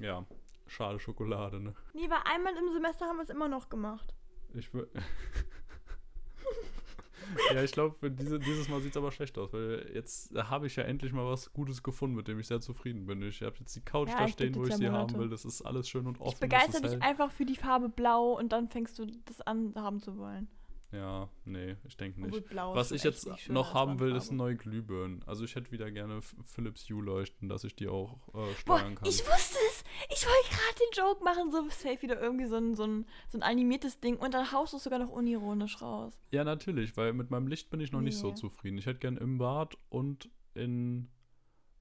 Ja, schade Schokolade, ne? Nee, weil einmal im Semester haben wir es immer noch gemacht. Ich will. ja, ich glaube, diese, dieses Mal sieht es aber schlecht aus, weil jetzt habe ich ja endlich mal was Gutes gefunden, mit dem ich sehr zufrieden bin. Ich habe jetzt die Couch Ja, da stehen, wo ich sie haben Monate. will. Das ist alles schön und offen. ich begeister dich einfach für die Farbe Blau und dann fängst du das an haben zu wollen. Ja, nee, ich denke nicht. Obwohl Was ich jetzt noch haben will, ist neue Glühbirnen. Also ich hätte wieder gerne Philips Hue leuchten, dass ich die auch äh, Boah, steuern kann. ich wusste es. Ich wollte gerade den Joke machen, so safe wieder irgendwie so ein, so, ein, so ein animiertes Ding und dann haust du es sogar noch unironisch raus. Ja, natürlich, weil mit meinem Licht bin ich noch nicht so Nee. zufrieden. Ich hätte gern im Bad und in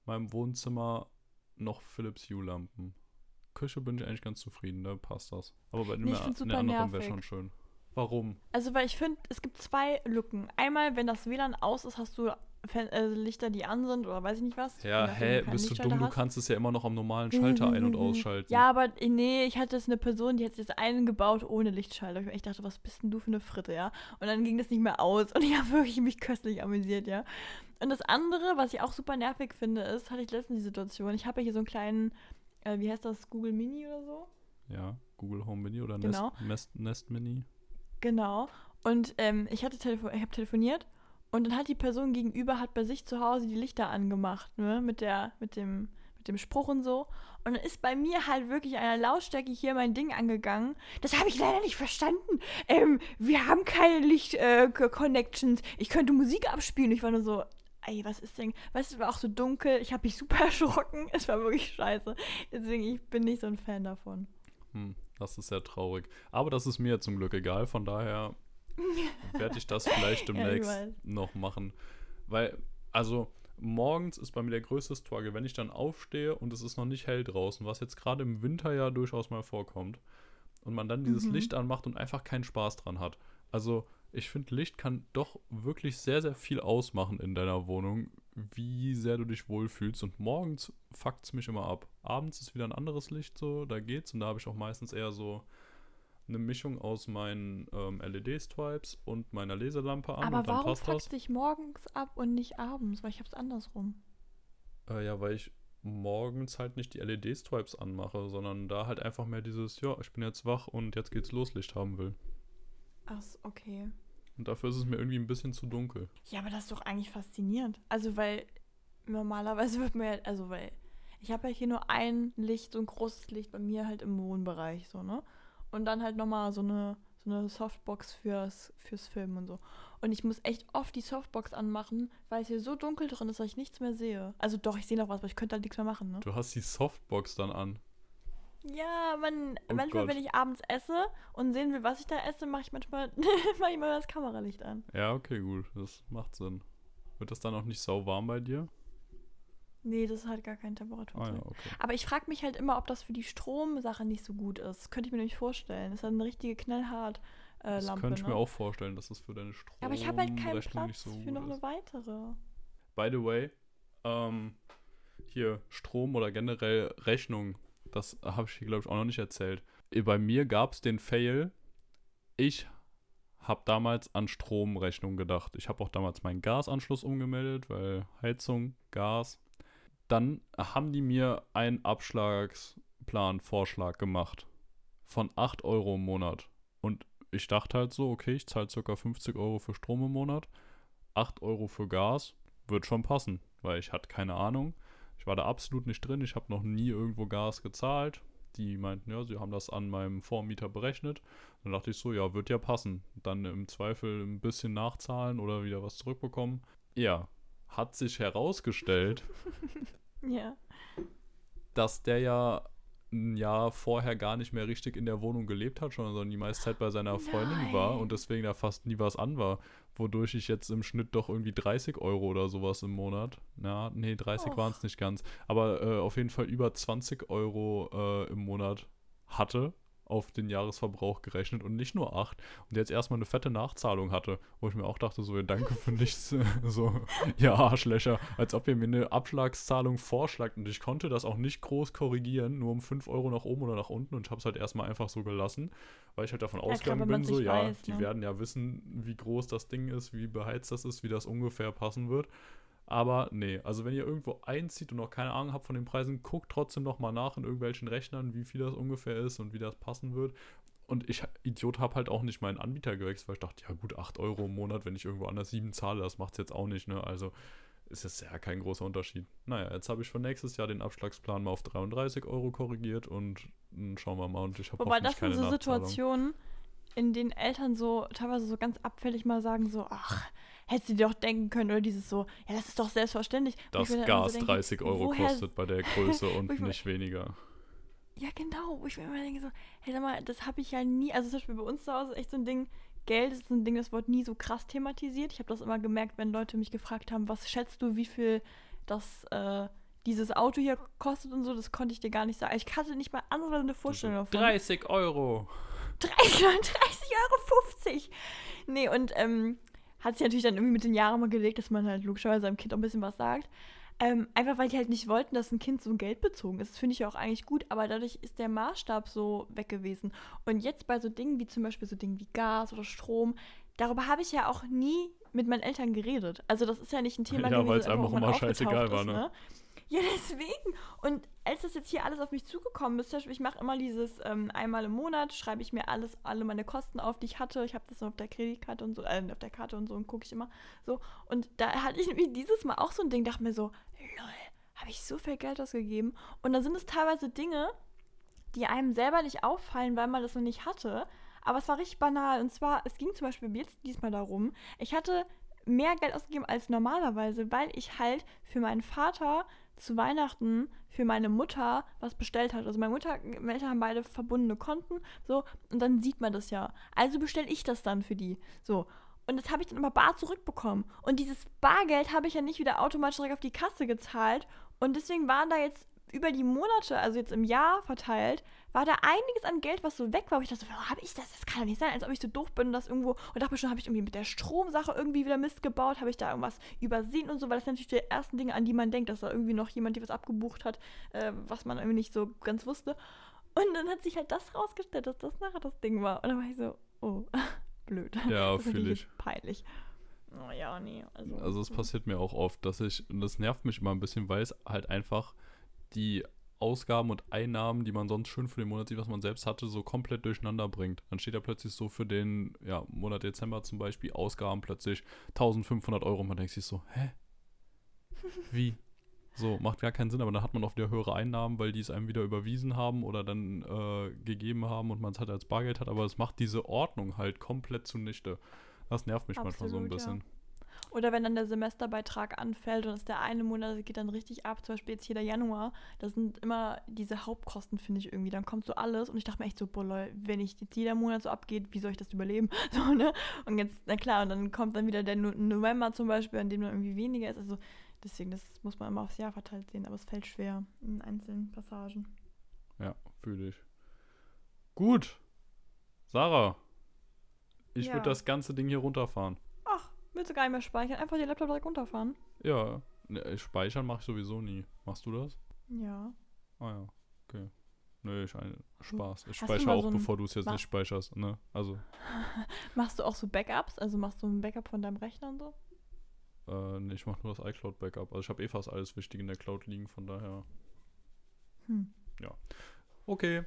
meinem Wohnzimmer noch Philips Hue-Lampen. Küche bin ich eigentlich ganz zufrieden, da passt das. Aber bei Nee, super anderen wäre schon schön. Warum? Also, weil ich finde, es gibt zwei Lücken. Einmal, wenn das WLAN aus ist, hast du Fen äh, Lichter, die an sind oder weiß ich nicht was. Ja, hä, bist du dumm? Du kannst es ja immer noch am normalen Schalter ein- und ausschalten. Ja, aber äh, nee, ich hatte jetzt eine Person, die hat jetzt eingebaut ohne Lichtschalter. Ich dachte, was bist denn du für eine Fritte, ja? Und dann ging das nicht mehr aus und ich habe wirklich mich köstlich amüsiert, ja. Und das andere, was ich auch super nervig finde, ist, hatte ich letztens die Situation, ich habe ja hier so einen kleinen, äh, wie heißt das, Google Mini oder so? Ja, Google Home Mini oder Genau. Nest, Nest, Nest Mini. Genau. Und ähm, ich hatte telefo ich habe telefoniert und dann hat die Person gegenüber hat bei sich zu Hause die Lichter angemacht, ne, mit der mit dem mit dem Spruch und so. Und dann ist bei mir halt wirklich einer Lautstärke hier mein Ding angegangen. Das habe ich leider nicht verstanden. Ähm, wir haben keine Licht-Connections. ich könnte Musik abspielen. Ich war nur so, ey, was ist denn? Weißt du, es war auch so dunkel. Ich habe mich super erschrocken. Es war wirklich scheiße. Deswegen, ich bin nicht so ein Fan davon. Hm, das ist sehr traurig. Aber das ist mir zum Glück egal, von daher werde ich das vielleicht demnächst noch machen. Weil, also, morgens ist bei mir der größte Struggle, wenn ich dann aufstehe und es ist noch nicht hell draußen, was jetzt gerade im Winter ja durchaus mal vorkommt. Und man dann dieses Mhm. Licht anmacht und einfach keinen Spaß dran hat. Also, ich finde, Licht kann doch wirklich sehr, sehr viel ausmachen in deiner Wohnung, wie sehr du dich wohlfühlst. Und morgens fuckt es mich immer ab. Abends ist wieder ein anderes Licht so, da geht's. Und da habe ich auch meistens eher so eine Mischung aus meinen ähm, LED-Stripes und meiner Leselampe an Aber und dann warum passt das. fuckst dich morgens ab und nicht abends? Weil ich hab's andersrum. Äh, ja, weil ich morgens halt nicht die LED-Stripes anmache, sondern da halt einfach mehr dieses, ja, ich bin jetzt wach und jetzt geht's los, Licht haben will. Ach, okay. Und dafür ist es mir irgendwie ein bisschen zu dunkel. Ja, aber das ist doch eigentlich faszinierend. Also, weil normalerweise wird mir, also, weil ich habe ja hier nur ein Licht, so ein großes Licht bei mir halt im Wohnbereich, so, ne? Und dann halt nochmal so eine, so eine Softbox fürs, fürs Filmen und so. Und ich muss echt oft die Softbox anmachen, weil es hier so dunkel drin ist, dass ich nichts mehr sehe. Also doch, ich sehe noch was, aber ich könnte halt nichts mehr machen, ne? Du hast die Softbox dann an. Ja, man, Oh manchmal, Gott. wenn ich abends esse und sehen will, was ich da esse, mache ich manchmal mach ich mal das Kameralicht an. Ja, okay, gut. Das macht Sinn. Wird das dann auch nicht sau warm bei dir? Nee, das hat gar keine Temperatur. Ah ja, okay. Aber ich frage mich halt immer, ob das für die Stromsache nicht so gut ist. Das könnte ich mir nämlich vorstellen. Das ist halt eine richtige knallhart äh, Das Lampe. könnte ich ne? mir auch vorstellen, dass das für deine Strom Aber ich habe halt keinen Rechnung Platz so für noch eine weitere. By the way, ähm, hier Strom oder generell Rechnung, das habe ich hier, glaube ich, auch noch nicht erzählt. Äh, Bei mir gab es den Fail, ich habe damals an Stromrechnung gedacht. Ich habe auch damals meinen Gasanschluss umgemeldet, weil Heizung, Gas. Dann haben die mir einen Abschlagsplan, Vorschlag gemacht von 8 Euro im Monat. Und ich dachte halt so, okay, ich zahle ca. 50 Euro für Strom im Monat, 8 Euro für Gas, wird schon passen, weil ich hatte keine Ahnung. Ich war da absolut nicht drin, ich habe noch nie irgendwo Gas gezahlt. Die meinten, ja, sie haben das an meinem Vormieter berechnet. Dann dachte ich so, ja, wird ja passen. Dann im Zweifel ein bisschen nachzahlen oder wieder was zurückbekommen. Ja, hat sich herausgestellt, Ja. dass der ja ein Jahr vorher gar nicht mehr richtig in der Wohnung gelebt hat, schon, sondern die meiste Zeit bei seiner Freundin war Nein. und deswegen da fast nie was an war. Wodurch ich jetzt im Schnitt doch irgendwie 30 Euro oder sowas im Monat, na, nee, 30 Och. waren es nicht ganz, aber äh, auf jeden Fall über 20 Euro äh, im Monat hatte auf den Jahresverbrauch gerechnet und nicht nur 8 und jetzt erstmal eine fette Nachzahlung hatte, wo ich mir auch dachte, so, ja, danke für nichts, so, ja, Arschlöcher, als ob ihr mir eine Abschlagszahlung vorschlagt und ich konnte das auch nicht groß korrigieren, nur um 5 Euro nach oben oder nach unten und ich habe es halt erstmal einfach so gelassen, weil ich halt davon klar, ausgegangen bin, so, ja, weiß, die ne? werden ja wissen, wie groß das Ding ist, wie beheizt das ist, wie das ungefähr passen wird. Aber nee, also wenn ihr irgendwo einzieht und noch keine Ahnung habt von den Preisen, guckt trotzdem noch mal nach in irgendwelchen Rechnern, wie viel das ungefähr ist und wie das passen wird. Und ich, Idiot, habe halt auch nicht meinen Anbieter gewechselt, weil ich dachte, ja gut, 8 Euro im Monat, wenn ich irgendwo anders 7 zahle, das macht es jetzt auch nicht, ne? Also ist jetzt ja kein großer Unterschied. Naja, jetzt habe ich für nächstes Jahr den Abschlagsplan mal auf 33 Euro korrigiert und mh, schauen wir mal. Und ich habe Wobei das sind so. Situationen, in denen Eltern so teilweise so ganz abfällig mal sagen so, ach, hättest du dir doch denken können oder dieses so, ja, das ist doch selbstverständlich. Immer Gas so denke, 30 Euro woher- kostet bei der Größe und nicht weniger. Ja, genau, wo ich mir immer denke so, hey, sag mal, das habe ich ja nie, also zum Beispiel bei uns zu Hause ist echt so ein Ding, Geld ist ein Ding, das wird nie so krass thematisiert. Ich habe das immer gemerkt, wenn Leute mich gefragt haben, was schätzt du, wie viel das, äh, dieses Auto hier kostet und so, das konnte ich dir gar nicht sagen. Ich hatte nicht mal andere eine Vorstellung davon. 30 Euro. 30 Euro. Nee, und ähm, hat sich natürlich dann irgendwie mit den Jahren mal gelegt, dass man halt logischerweise seinem Kind auch ein bisschen was sagt. Ähm, einfach weil die halt nicht wollten, dass ein Kind so geldbezogen ist. Das finde ich ja auch eigentlich gut, aber dadurch ist der Maßstab so weg gewesen. Und jetzt bei so Dingen wie zum Beispiel so Dingen wie Gas oder Strom, darüber habe ich ja auch nie mit meinen Eltern geredet. Also das ist ja nicht ein Thema Ja, weil's das einfach irgendwann immer scheißegal aufgetaucht war, ne? Ja, deswegen. Und als das jetzt hier alles auf mich zugekommen ist, ich mache immer dieses ähm, einmal im Monat, schreibe ich mir alles, alle meine Kosten auf, die ich hatte. Ich habe das auf der Kreditkarte und so, äh, auf der Karte und so und gucke ich immer so. Und da hatte ich nämlich dieses Mal auch so ein Ding, dachte mir so, lol, habe ich so viel Geld ausgegeben. Und da sind es teilweise Dinge, die einem selber nicht auffallen, weil man das noch nicht hatte. Aber es war richtig banal. Und zwar, es ging zum Beispiel jetzt diesmal darum, ich hatte mehr Geld ausgegeben als normalerweise, weil ich halt für meinen Vater zu Weihnachten für meine Mutter was bestellt hatte. Also meine Mutter, meine Eltern haben beide verbundene Konten, so, und dann sieht man das ja. Also bestelle ich das dann für die. So. Und das habe ich dann immer bar zurückbekommen. Und dieses Bargeld habe ich ja nicht wieder automatisch direkt auf die Kasse gezahlt. Und deswegen waren da jetzt über die Monate, also jetzt im Jahr verteilt, war da einiges an Geld, was so weg war. Wo ich dachte, warum habe ich das? Das kann doch nicht sein, als ob ich so doof bin und das irgendwo. Und dachte schon, habe ich irgendwie mit der Stromsache irgendwie wieder Mist gebaut? Habe ich da irgendwas übersehen und so? Weil das sind natürlich die ersten Dinge, an die man denkt, dass da irgendwie noch jemand, die was abgebucht hat, äh, was man irgendwie nicht so ganz wusste. Und dann hat sich halt das rausgestellt, dass das nachher das Ding war. Und dann war ich so, oh, blöd. Ja, fühle ich. Peinlich. Oh ja, nee. Also, Also es passiert mir auch oft, dass ich, und das nervt mich immer ein bisschen, weil es halt einfach die Ausgaben und Einnahmen, die man sonst schön für den Monat sieht, was man selbst hatte, so komplett durcheinander bringt. Dann steht da plötzlich so für den ja, Monat Dezember zum Beispiel Ausgaben plötzlich 1500 Euro und man denkt sich so, hä? Wie? So, macht gar keinen Sinn, aber dann hat man auch wieder höhere Einnahmen, weil die es einem wieder überwiesen haben oder dann äh, gegeben haben und man es halt als Bargeld hat, aber es macht diese Ordnung halt komplett zunichte. Das nervt mich manchmal so ein Absolut, ja. Oder wenn dann der Semesterbeitrag anfällt und es der eine Monat geht dann richtig ab, zum Beispiel jetzt hier der Januar, das sind immer diese Hauptkosten, finde ich irgendwie. Dann kommt so alles und ich dachte mir echt so, boah, Leute, wenn ich jetzt jeder Monat so abgeht, wie soll ich das überleben? So, ne? Und jetzt, na klar, und dann kommt dann wieder der No- November zum Beispiel, an dem dann irgendwie weniger ist. Also deswegen, das muss man immer aufs Jahr verteilt sehen, aber es fällt schwer in einzelnen Passagen. Ja, fühle ich. Gut. Sarah, ich Ja. würde das ganze Ding hier runterfahren. Willst du gar nicht mehr speichern? Einfach den Laptop direkt runterfahren? Ja, ne, speichern mache ich sowieso nie. Machst du das? Ja. Ah ja, okay. Nö, ich ein, Spaß. Ich speichere auch, so bevor du es jetzt Ma- nicht speicherst, ne? Also, Machst du auch so Backups? Also machst du ein Backup von deinem Rechner und so? äh, nee, ich mache nur das iCloud-Backup. Also ich habe eh fast alles Wichtige in der Cloud liegen, von daher. Hm. Okay.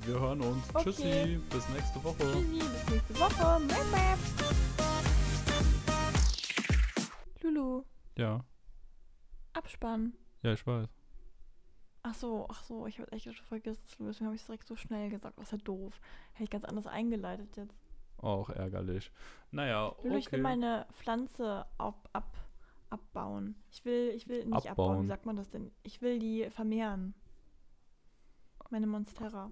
Wir hören uns. Okay. Tschüssi. Bis nächste Woche. Tschüssi, bis nächste Woche. Mäh, mäh. Lulu. Ja. Abspann. Ja, ich weiß. Ach so, ach so, ich habe echt schon vergessen zu lösen. Habe ich direkt so schnell gesagt. Was ist ja doof. Hätte ich ganz anders eingeleitet jetzt. Auch ärgerlich. Naja, okay. Ich will meine Pflanze ab, ab, abbauen. Ich will, ich will nicht abbauen. abbauen. Wie sagt man das denn? Ich will die vermehren. Meine Monstera.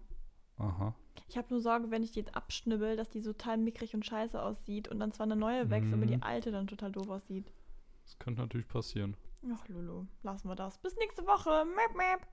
Aha. Ich habe nur Sorge, wenn ich die jetzt abschnibbel, dass die so total mickrig und scheiße aussieht und dann zwar eine neue wächst, mhm. aber die mhm. alte dann total doof aussieht. Das könnte natürlich passieren. Ach, Lulu, lassen wir das. Bis nächste Woche. Map, map.